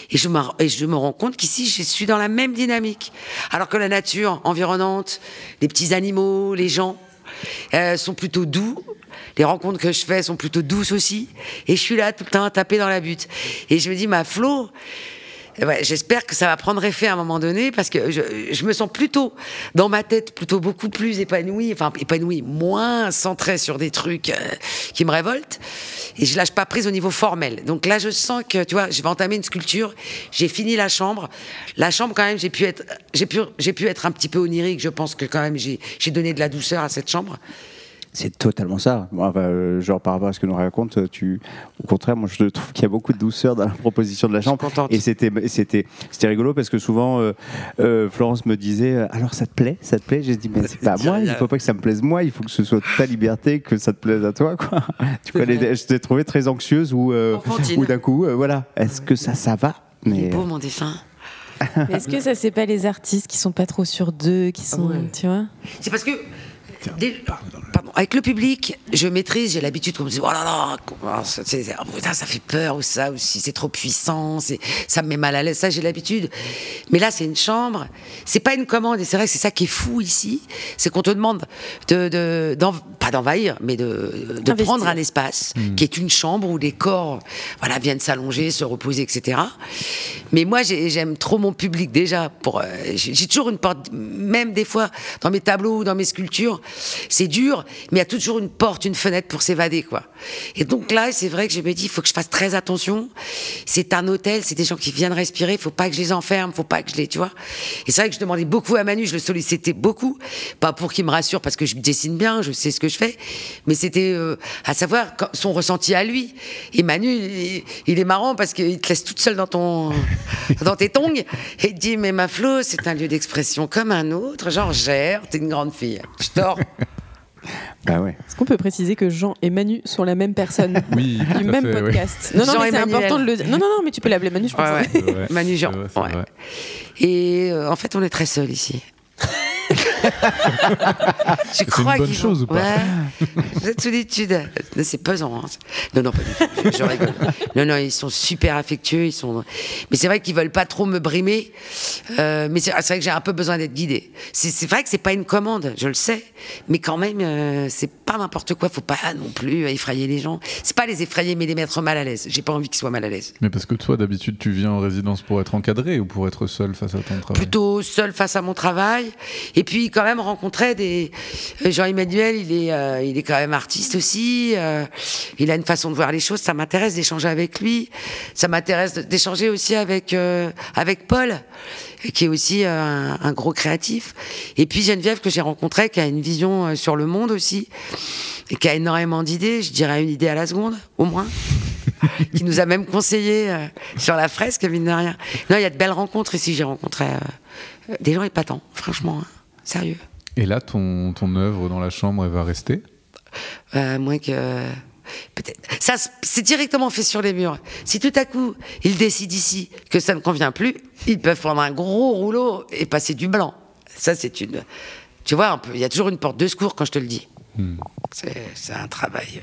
Et je me, rends compte qu'ici, je suis dans la même dynamique. Alors que la nature environnante, les petits animaux, les gens, euh, sont plutôt doux. Les rencontres que je fais sont plutôt douces aussi. Et je suis là tout le temps à taper dans la butte. Et je me dis, ma Flo, J'espère que ça va prendre effet à un moment donné parce que je, me sens plutôt dans ma tête plutôt beaucoup plus épanouie, enfin épanouie, moins centrée sur des trucs euh, qui me révoltent et je lâche pas prise au niveau formel. Donc là, je sens que tu vois, je vais entamer une sculpture. J'ai fini la chambre. La chambre, quand même, j'ai pu être, j'ai pu, j'ai pu être un petit peu onirique. Je pense que quand même, j'ai donné de la douceur à cette chambre. C'est totalement ça. Euh, genre par rapport à ce que nous raconte, euh, tu, au contraire, moi je trouve qu'il y a beaucoup de douceur dans la proposition de la chambre. Et c'était, c'était, c'était rigolo parce que souvent euh, Florence me disait alors ça te plaît, ça te plaît? J'ai dit mais c'est pas moi, il faut pas que ça me plaise moi, il faut que ce soit ta liberté, que ça te plaise à toi quoi. Tu je t'ai trouvé très anxieuse ou, ou d'un coup voilà, est-ce que ça ça va? Mais beau mon défunt. Est-ce que ça c'est pas les artistes qui sont pas trop sur deux, qui sont, tu vois? C'est parce que avec le public, je maîtrise, j'ai l'habitude qu'on me dise oh là oh, ça, fait peur ou ça, ou si c'est trop puissant, ça me met mal à l'aise, ça j'ai l'habitude. Mais là, c'est une chambre, c'est pas une commande, et c'est vrai que c'est ça qui est fou ici, c'est qu'on te demande de, de pas d'envahir, mais de, de prendre un espace hmm. qui est une chambre où les corps, voilà, viennent s'allonger, se reposer, etc. Mais moi, j'aime trop mon public déjà. Pour, euh, j'ai toujours une porte, même des fois dans mes tableaux ou dans mes sculptures c'est dur, mais il y a toujours une porte, une fenêtre pour s'évader, quoi. Et donc là, c'est vrai que je me dis, il faut que je fasse très attention. C'est un hôtel, c'est des gens qui viennent respirer, il faut pas que je les enferme, faut pas que je les, tu vois. Et c'est vrai que je demandais beaucoup à Manu, je le sollicitais beaucoup, pas pour qu'il me rassure parce que je dessine bien, je sais ce que je fais, mais c'était euh, à savoir son ressenti à lui. Et Manu, il, est marrant parce qu'il te laisse toute seule dans ton, dans tes tongs et il dit, mais ma Flo, c'est un lieu d'expression comme un autre, genre gère, t'es une grande fille, je dors. Bah ouais. Est-ce qu'on peut préciser que Jean et Manu sont la même personne Oui. Du même podcast? Non, non, mais c'est important de le dire. Non, non, non, mais tu peux l'appeler Manu, je pense. Manu Jean. Et euh, en fait, on est très seuls ici. je crois une bonne chose ou pas Cette solitude, c'est pesant. Hein. Non, non, pas du tout. Je, rigole. Non, non, ils sont super affectueux. Ils sont. Mais c'est vrai qu'ils veulent pas trop me brimer. Euh, mais c'est vrai que j'ai un peu besoin d'être guidé. C'est vrai que c'est pas une commande, je le sais. Mais quand même, euh, c'est pas n'importe quoi. Faut pas non plus effrayer les gens. C'est pas les effrayer, mais les mettre mal à l'aise. J'ai pas envie qu'ils soient mal à l'aise. Mais parce que toi, d'habitude, tu viens en résidence pour être encadré ou pour être seul face à ton travail? Plutôt seul face à mon travail. Et puis quand même rencontrer des euh, Jean-Emmanuel, il est euh, il est quand même artiste aussi. Euh, il a une façon de voir les choses. Ça m'intéresse d'échanger avec lui. Ça m'intéresse d'échanger aussi avec avec Paul, qui est aussi un, gros créatif. Et puis Geneviève que j'ai rencontrée, qui a une vision sur le monde aussi et qui a énormément d'idées. Je dirais une idée à la seconde, au moins. qui nous a même conseillé sur la fresque, mine de rien. Non, il y a de belles rencontres ici. J'ai rencontré des gens épatants, franchement. Hein. Sérieux. Et là, ton, ton œuvre dans la chambre, elle va rester? Euh, Moins que. Peut-être. Ça, c'est directement fait sur les murs. Si tout à coup, ils décident ici que ça ne convient plus, ils peuvent prendre un gros rouleau et passer du blanc. Ça, c'est une. Tu vois, il y a toujours une porte de secours quand je te le dis. Hmm. C'est un travail.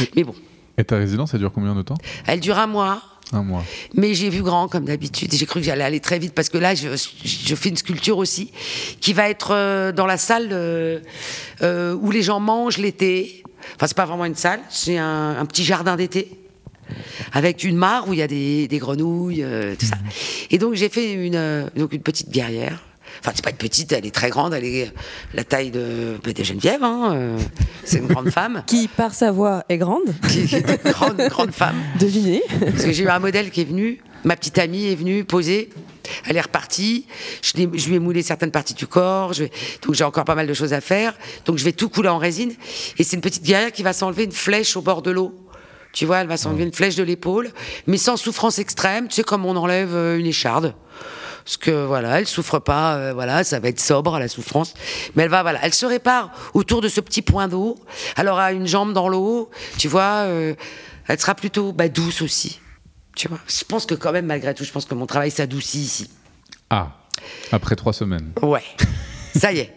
Euh. Mais bon. Et ta résidence, elle dure combien de temps? Elle dure un mois. Un mois. Mais j'ai vu grand comme d'habitude. J'ai cru que j'allais aller très vite parce que là, je, je, fais une sculpture aussi qui va être euh, dans la salle euh, euh, où les gens mangent l'été. Enfin, c'est pas vraiment une salle, c'est un, un petit jardin d'été avec une mare où il y a des, des grenouilles, tout ça. Et donc j'ai fait une, donc une petite guerrière Enfin, c'est pas une petite, elle est très grande, elle est la taille de, bah, de Geneviève. Hein, euh, c'est une grande femme. Qui, par sa voix, est grande. Qui est une grande, grande femme. Devinez. Parce que j'ai eu un modèle qui est venu, ma petite amie est venue poser. Elle est repartie. Je, je lui ai moulé certaines parties du corps. Je donc j'ai encore pas mal de choses à faire. Donc je vais tout couler en résine. Et c'est une petite guerrière qui va s'enlever une flèche au bord de l'eau. Tu vois, elle va s'enlever une flèche de l'épaule, mais sans souffrance extrême. Tu sais, comme on enlève euh, une écharde parce que voilà, elle souffre pas, euh, voilà, ça va être sobre la souffrance, mais elle va voilà, elle se répare autour de ce petit point d'eau. Elle aura une jambe dans l'eau, tu vois, euh, elle sera plutôt bah, douce aussi, tu vois. Je pense que quand même malgré tout, je pense que mon travail s'adoucit ici. Ah, après trois semaines. Ouais. Ça y est.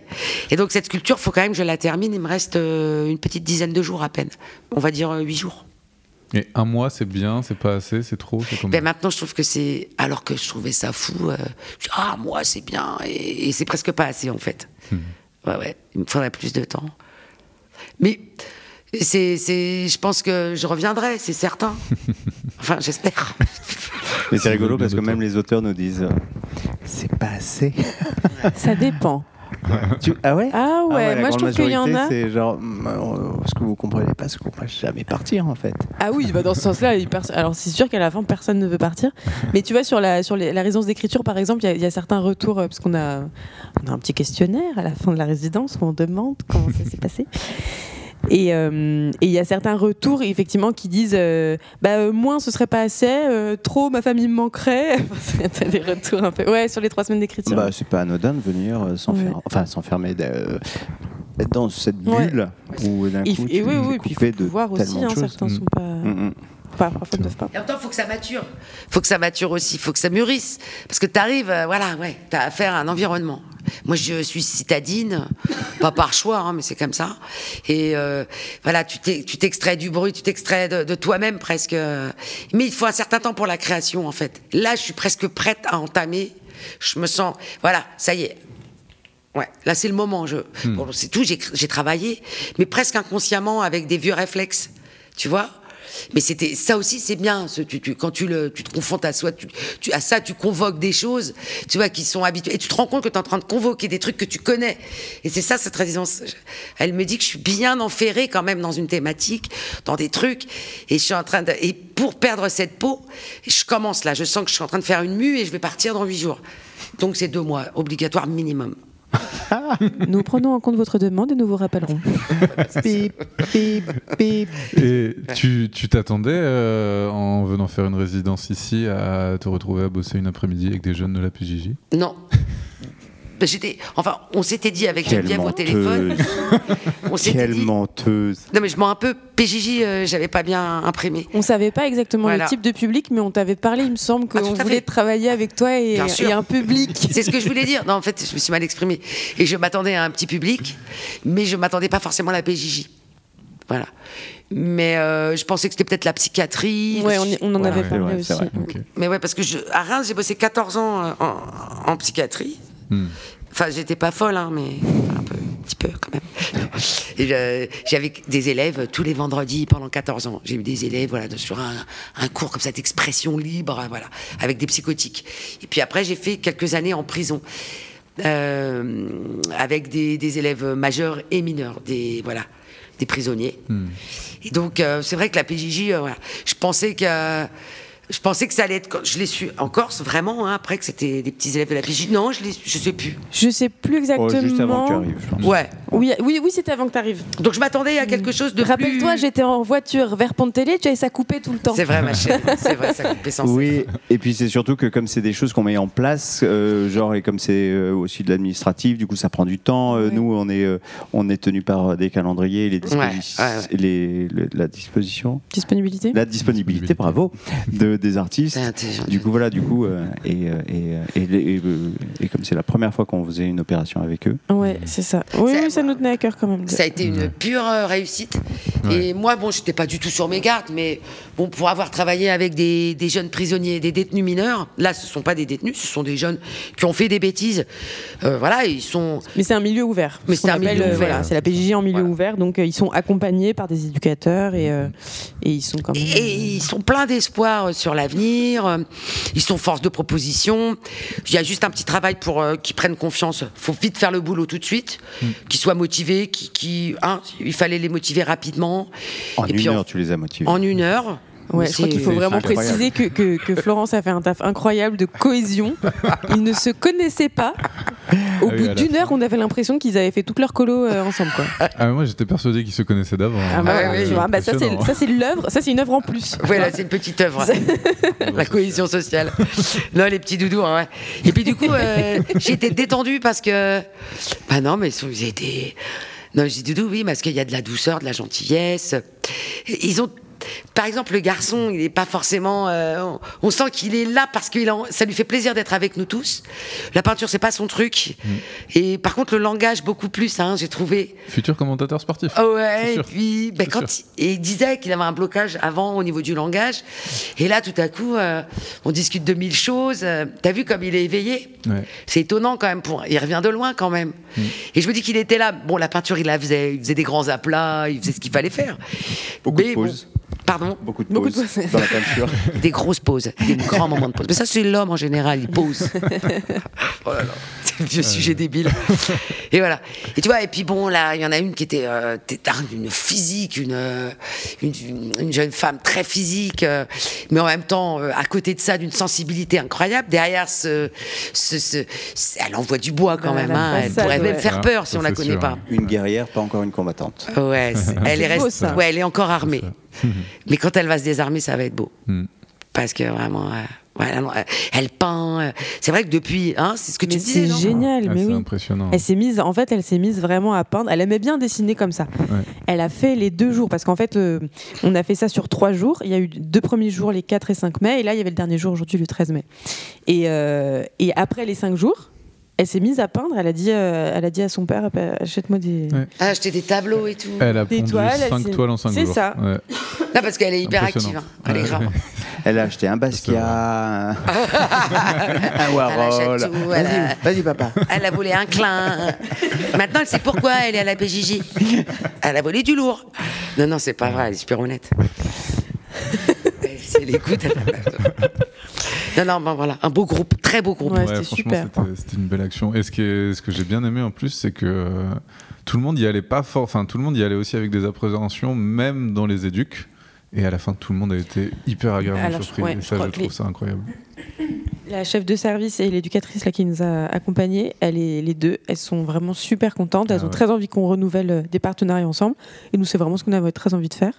Et donc cette sculpture, faut quand même que je la termine. Il me reste euh, une petite dizaine de jours à peine. On va dire huit jours. Et un mois, c'est bien, c'est pas assez, c'est trop ben Maintenant, je trouve que c'est. Alors que je trouvais ça fou, euh, ah, un mois, c'est bien, et, c'est presque pas assez, en fait. Hmm. Ouais, ouais, il me faudrait plus de temps. Mais c'est, je pense que je reviendrai, c'est certain. enfin, j'espère. Mais c'est rigolo parce que même les auteurs nous disent euh, c'est pas assez. Ça dépend. Ah ouais Ah ouais, ah moi je trouve qu'il y en a. C'est genre, mm, ce que vous comprenez pas, c'est qu'on ne peut jamais partir en fait. Ah oui, bah dans ce sens-là, alors c'est sûr qu'à la fin personne ne veut partir. Mais tu vois, sur la, sur la résidence d'écriture par exemple, il y, a certains retours, euh, parce qu'on a, on a un petit questionnaire à la fin de la résidence où on demande comment ça s'est passé. Euh, et il y a certains retours, effectivement, qui disent euh, bah, euh, moins ce serait pas assez, trop ma famille me manquerait. T'as des retours un peu. Ouais, sur les trois semaines d'écriture. Bah, c'est pas anodin de venir s'enfermer, enfin, s'enfermer dans cette bulle où d'un coup, et, tu oui, oui, puis de voir aussi, hein, certains sont pas. Mm, parfois ne peuvent pas. Et en même temps, il faut que ça mature. Il faut que ça mature aussi, il faut que ça mûrisse. Parce que tu arrives, voilà, ouais, tu as affaire à un environnement. Moi, je suis citadine, pas par choix, hein, mais c'est comme ça. Et euh, voilà, tu t'extrais du bruit, tu t'extrais de, toi-même presque. Mais il faut un certain temps pour la création, en fait. Là, je suis presque prête à entamer. Je me sens, voilà, ça y est. Ouais, là, c'est le moment. Je, hmm. c'est tout. J'ai travaillé, mais presque inconsciemment avec des vieux réflexes. Tu vois? Mais c'était ça aussi, c'est bien. tu, quand tu, le, tu te confrontes à, soi, tu, à ça, tu convoques des choses, tu vois, qui sont habituées. Et tu te rends compte que tu es en train de convoquer des trucs que tu connais. Et c'est ça, cette résidence. Elle me dit que je suis bien enferrée quand même dans une thématique, dans des trucs. Et je suis en train de. Et pour perdre cette peau, je commence là. Je sens que je suis en train de faire une mue et je vais partir dans huit jours. Donc c'est deux mois, obligatoire minimum. nous prenons en compte votre demande et nous vous rappellerons. Et tu t'attendais, euh, en venant faire une résidence ici, à te retrouver à bosser une après-midi avec des jeunes de la PJJ Non. J'étais, enfin, on s'était dit avec Geneviève au téléphone. on Quelle dit, menteuse. Non, mais je m'en un peu. PJJ, euh, j'avais pas bien imprimé. On savait pas exactement le type de public, mais on t'avait parlé. Il me semble qu'on ah, voulait travailler avec toi et, et un public. C'est ce que je voulais dire. Non, en fait, je me suis mal exprimée. Et je m'attendais à un petit public, mais je m'attendais pas forcément à la PJJ. Voilà. Mais euh, je pensais que c'était peut-être la psychiatrie. Ouais, on, en avait parlé aussi. Mais ouais, parce que je, à Reims, j'ai bossé 14 ans euh, en, en psychiatrie. Hmm. Enfin, j'étais pas folle, hein, mais un, peu, un petit peu quand même. J'avais des élèves tous les vendredis pendant 14 ans. J'ai eu des élèves voilà, sur un, un cours comme cette expression libre, voilà, avec des psychotiques. Et puis après, j'ai fait quelques années en prison. Euh, avec des, des, élèves majeurs et mineurs, des voilà, des prisonniers. Hmm. Et donc euh, c'est vrai que la PJJ, euh, voilà, je pensais que je pensais que ça allait être. Je l'ai su en Corse, vraiment, hein, après que c'était des petits élèves de la PJ. Non, je ne sais plus. Je sais plus exactement. Oh, juste avant que tu arrives, je pense. Ouais. Oui, oui, oui c'était avant que tu arrives. Donc je m'attendais à quelque chose de Rappelle-toi, j'étais en voiture vers Pont-Télé, tu avais ça coupé tout le temps. C'est vrai, ma chérie. c'est vrai, ça coupait sans Oui, et puis c'est surtout que comme c'est des choses qu'on met en place, euh, genre, et comme c'est euh, aussi de l'administratif, du coup, ça prend du temps. Euh, nous, on est, on est tenu par des calendriers, les, les, la disposition. Disponibilité La disponibilité, bravo. De euh, des artistes. Du coup, voilà, du coup, et, et, et, comme c'est la première fois qu'on faisait une opération avec eux. Ouais, c'est ça. Oui, ça, nous tenait à cœur quand même. Ça a été une pure réussite. Et moi, bon, j'étais pas du tout sur mes gardes, mais bon, pour avoir travaillé avec des, des, jeunes prisonniers, des détenus mineurs, là, ce sont pas des détenus, ce sont des jeunes qui ont fait des bêtises. voilà, ils sont. Mais c'est un milieu ouvert. Mais c'est un milieu ouvert. c'est la PJJ en milieu ouvert, donc ils sont accompagnés par des éducateurs et, et ils sont quand même. Et, ils sont pleins d'espoir sur l'avenir. Ils sont force de proposition. Il y a juste un petit travail pour qu'ils prennent confiance. Il faut vite faire le boulot tout de suite, mm. qu'ils soient motivés, qui, qui hein, il fallait les motiver rapidement. En une heure, tu les as motivés. En une heure. Ouais, je crois qu'il faut vraiment préciser que, que, Florence a fait un taf incroyable de cohésion. Ils ne se connaissaient pas. Au ah bout d'une heure, on avait l'impression qu'ils avaient fait toute leur colo euh, ensemble. Quoi. Ah, moi, j'étais persuadé qu'ils se connaissaient d'avant. Ah, bah, oui, bah, ça, c'est l'œuvre. Ça, c'est une œuvre en plus. Voilà, c'est une petite œuvre. La cohésion sociale. Non, les petits doudous. Hein, Et puis, du coup, euh, j'étais détendue parce que. Bah non, mais ils étaient. Non, j'ai dit doudou, oui, parce qu'il y a de la douceur, de la gentillesse. Ils ont par exemple, le garçon, il n'est pas forcément. Euh, on, sent qu'il est là parce que ça lui fait plaisir d'être avec nous tous. La peinture, c'est pas son truc. Mm. Et par contre, le langage, beaucoup plus, hein, j'ai trouvé. Futur commentateur sportif. Oh ouais, et puis, ben, quand il, disait qu'il avait un blocage avant au niveau du langage. Et là, tout à coup, euh, on discute de mille choses. Euh, t'as vu comme il est éveillé? C'est étonnant quand même. Pour... Il revient de loin quand même. Mm. Et je me dis qu'il était là. Bon, la peinture, il la faisait, il faisait des grands aplats, il faisait ce qu'il fallait faire. Beaucoup de pauses. Pardon Beaucoup de pauses, dans la peinture. Des grosses pauses, des grands moments de pause. Mais ça, c'est l'homme en général, il pose. oh là là, c'est un vieux sujet débile. Et voilà. Et tu vois, et puis bon, là, il y en a une qui était euh, une physique, une, une, une, jeune femme très physique, euh, mais en même temps, euh, à côté de ça, d'une sensibilité incroyable. Derrière, ce, ce, ce, elle envoie du bois quand même. Hein. Elle pourrait même faire peur si on la connaît pas. Une guerrière, pas encore une combattante. Ouais, elle est, restée, ouais, elle est encore armée. Mais quand elle va se désarmer, ça va être beau. Hmm. Parce que vraiment. Euh, elle peint. Euh, c'est vrai que depuis, hein, c'est ce que tu disais. C'est génial, ah, mais oui. impressionnant. Elle s'est mise, en fait, elle s'est mise vraiment à peindre. Elle aimait bien dessiner comme ça. Elle a fait les deux jours parce qu'en fait, euh, on a fait ça sur trois jours. Il y a eu deux premiers jours, les 4 et 5 mai, et là, il y avait le dernier jour aujourd'hui, le 13 mai. Et, et après les cinq jours, elle s'est mise à peindre. Elle a dit, euh, elle a dit à son père achète-moi des. Ouais. Ah, acheter des tableaux et tout. Elle a des pondu toiles, 5 toiles en 5 jours. C'est ça. Ouais. Non, parce qu'elle est hyper active. Hein. Elle est grave. Elle a acheté un Basquiat, un Warhol. Vas-y, papa. Elle a volé un clin. Maintenant, elle sait pourquoi elle est à la PJJ. Elle a volé du lourd. Non, non, c'est pas vrai. Elle est super honnête. si elle écoute, elle non, non, ben voilà, un beau groupe, très beau groupe. Ouais, c'était super. C'était une belle action. Et ce, que, ce que j'ai bien aimé en plus, c'est que euh, tout le monde y allait pas fort. Enfin, tout le monde y allait aussi avec des appréhensions, même dans les éduques. Et à la fin, tout le monde a été hyper agréablement surpris. et ça, je, trouve ça incroyable. La chef de service et l'éducatrice là qui nous a accompagnés, elle est, les deux, elles sont vraiment super contentes. Elles ah ont très envie qu'on renouvelle euh, des partenariats ensemble. Et nous, c'est vraiment ce qu'on avait très envie de faire.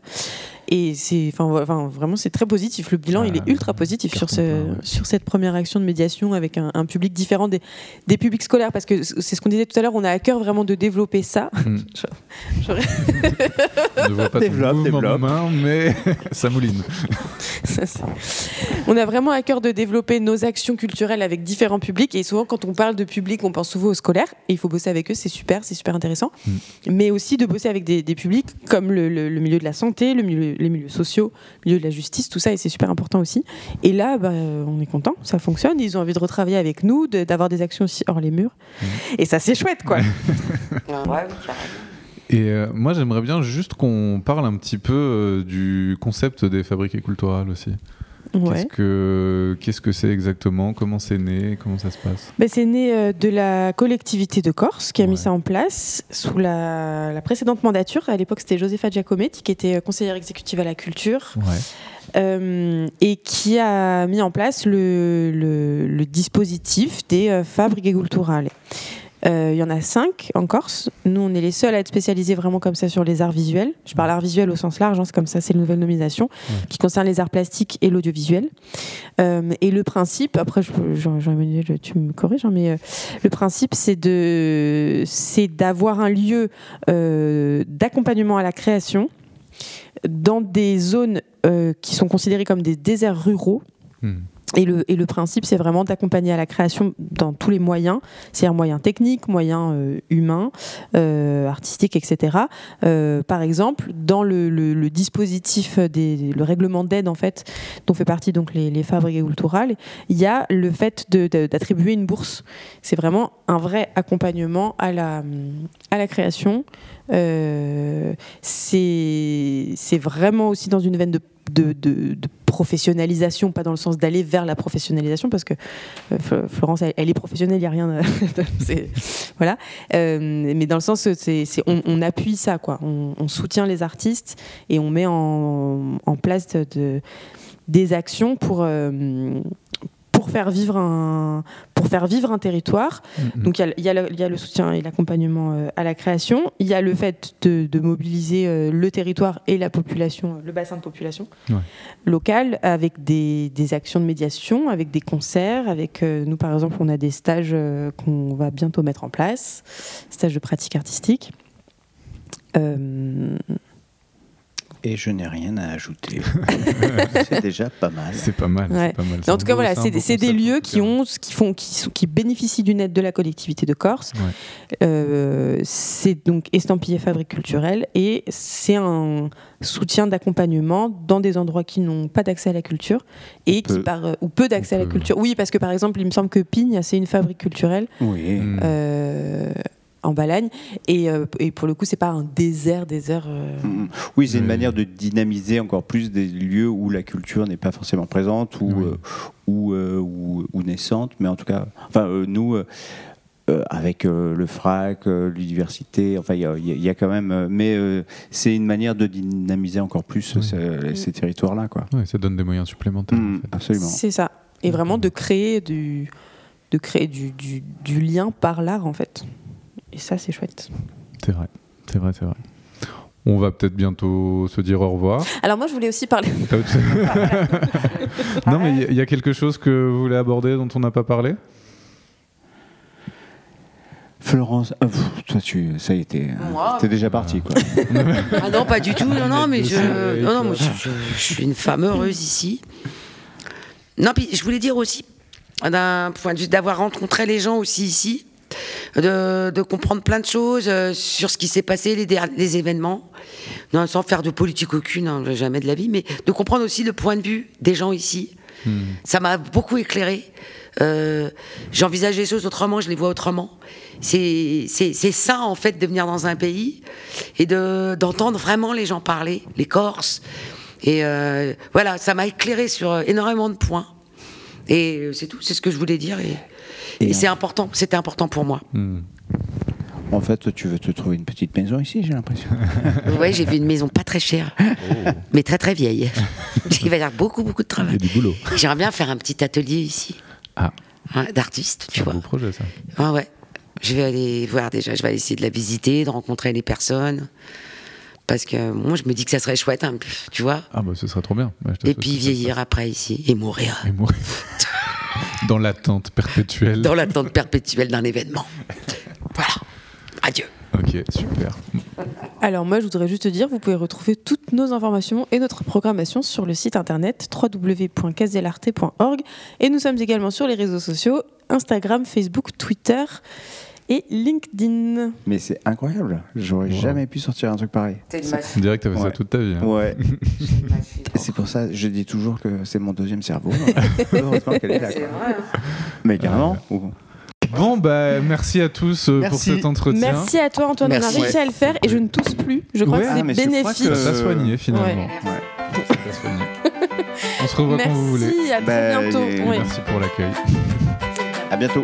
Et c'est, enfin, vraiment, c'est très positif. Le bilan, il est ultra positif sur, ce, sur cette première action de médiation avec un, public différent des, des, publics scolaires. Parce que c'est ce qu'on disait tout à l'heure, on a à cœur vraiment de développer ça. On ne voit pas développe, développe. Main, mais ça mouline. on a vraiment à cœur de développer nos actions culturelles avec différents publics. Et souvent, quand on parle de public, on pense souvent aux scolaires. Et il faut bosser avec eux, c'est super, c'est super intéressant. Hmm. Mais aussi de bosser avec des, des publics comme le, le, milieu de la santé, le milieu les milieux sociaux, le milieu de la justice, tout ça, et c'est super important aussi. Et là, bah, on est content, ça fonctionne. Ils ont envie de retravailler avec nous, d'avoir des actions aussi hors les murs. Mmh. Et ça, c'est chouette, quoi. Et euh, moi, j'aimerais bien juste qu'on parle un petit peu euh, du concept des fabriques culturelles aussi. Qu'est-ce que qu'est-ce que c'est exactement? Comment c'est né? Comment ça se passe? Ben, C'est né euh, de la collectivité de Corse qui a mis ça en place sous la, précédente mandature. À l'époque, c'était Josefa Giacometti qui était euh, conseillère exécutive à la culture. Euh, et qui a mis en place le, le, dispositif des fabriques culturales. Euh, il y en a cinq en Corse. Nous, on est les seuls à être spécialisés vraiment comme ça sur les arts visuels. Je parle art visuel au sens large, hein, c'est comme ça, c'est une nouvelle nomination qui concerne les arts plastiques et l'audiovisuel. Euh, et le principe, après, Jean-Emmanuel, tu me corriges, hein, mais euh, le principe, c'est de, c'est d'avoir un lieu d'accompagnement à la création dans des zones qui sont considérées comme des déserts ruraux. Hmm. Et le, principe, c'est vraiment d'accompagner à la création dans tous les moyens, c'est-à-dire moyens techniques, moyens euh, humains, euh, artistiques, etc. Euh, par exemple, dans le, dispositif, le règlement d'aide, en fait, dont fait partie donc les, les fabriques culturales, il y a le fait d'attribuer une bourse. C'est vraiment un vrai accompagnement à la création. C'est vraiment aussi dans une veine de de, professionnalisation, pas dans le sens d'aller vers la professionnalisation, parce que euh, Florence, elle, est professionnelle, il n'y a rien. voilà. Euh, mais dans le sens, c'est, on, appuie ça, quoi. On, soutient les artistes et on met en, place de, des actions pour, euh, pour faire vivre un, pour faire vivre un territoire. Mm-hmm. Donc il y, a le soutien et l'accompagnement euh, à la création. Il y a le fait de, mobiliser euh, le territoire et la population, le bassin de population local avec des, actions de médiation, avec des concerts, avec euh, nous par exemple on a des stages qu'on va bientôt mettre en place, stages de pratique artistique. Et je n'ai rien à ajouter. c'est déjà pas mal. C'est pas mal. En tout cas, voilà, c'est des lieux qui ont, qui font, qui, qui bénéficient d'une aide de la collectivité de Corse. Euh, c'est donc estampillé fabrique culturelle et c'est un soutien d'accompagnement dans des endroits qui n'ont pas d'accès à la culture et qui par, ou peu d'accès à la culture. Oui, parce que par exemple, il me semble que Pigne, c'est une fabrique culturelle. Oui. Euh, en Balagne. Et, euh, et, pour le coup, c'est pas un désert, désert. Euh. Mm, mm. Oui, c'est une manière de dynamiser encore plus des lieux où la culture n'est pas forcément présente ou, euh, ou, ou, naissante, mais en tout cas, enfin, nous. avec le FRAC, l'université, enfin il y, a quand même, mais c'est une manière de dynamiser encore plus ces, territoires-là, quoi. ça donne des moyens supplémentaires. Mm, absolument. C'est ça, et vraiment de créer du, de créer du, du, du lien par l'art en fait. Et ça, c'est chouette. C'est vrai, c'est vrai, c'est vrai. On va peut-être bientôt se dire au revoir. Alors moi, je voulais aussi parler. non, mais il y, a quelque chose que vous voulez aborder dont on n'a pas parlé? Florence, euh, toi tu, ça y était, t'es déjà parti quoi. ah non, pas du tout. Non, non, mais je, non, non, moi, je, suis une femme heureuse ici. Non, puis je voulais dire aussi, d'un point de vue d'avoir rencontré les gens aussi ici, de, comprendre plein de choses euh, sur ce qui s'est passé, les, les événements, non, sans faire de politique aucune, hein, jamais de la vie, mais de comprendre aussi le point de vue des gens ici. Hmm. Ça m'a beaucoup éclairé. Euh, J'envisage les choses autrement, je les vois autrement. C'est ça, en fait, de venir dans un pays et d'entendre vraiment les gens parler, les Corses. Et euh, voilà, ça m'a éclairé sur énormément de points. Et c'est tout, c'est ce que je voulais dire. Et... Et, c'est important, c'était important pour moi. En fait, tu veux te trouver une petite maison ici, j'ai l'impression. oui, j'ai vu une maison pas très chère, oh. mais très très vieille. Il va y avoir beaucoup beaucoup de travail. Il y a du boulot. J'aimerais bien faire un petit atelier ici. Ah. D'artiste, tu vois. C'est un beau projet ça. Ah ouais. Je vais aller voir déjà, je vais essayer de la visiter, de rencontrer les personnes. Parce que moi, je me dis que ça serait chouette, hein, tu vois. Ah bah ce serait trop bien. et puis vieillir après ici et mourir. Et mourir. Dans l'attente perpétuelle. Dans l'attente perpétuelle d'un événement. Voilà. Adieu. Ok, super. Alors moi, je voudrais juste te dire, vous pouvez retrouver toutes nos informations et notre programmation sur le site internet www.caselarte.org et nous sommes également sur les réseaux sociaux Instagram, Facebook, Twitter et LinkedIn. Mais c'est incroyable. J'aurais jamais pu sortir un truc pareil. On dirait que tu as fait ça toute ta vie. Hein. Ouais. c'est pour ça je dis toujours que c'est mon deuxième cerveau. Heureusement qu'elle est là. Hein. Mais carrément. Bon, bah, merci à tous euh, pour cet entretien. Merci à toi, Antoine. On a réussi à le faire et je ne tousse plus. Je crois que c'est bénéfique. Ça t'a soigné finalement. Ouais. soigné. On se revoit quand vous voulez. Merci, à très bah, bientôt. Merci pour l'accueil. À bientôt.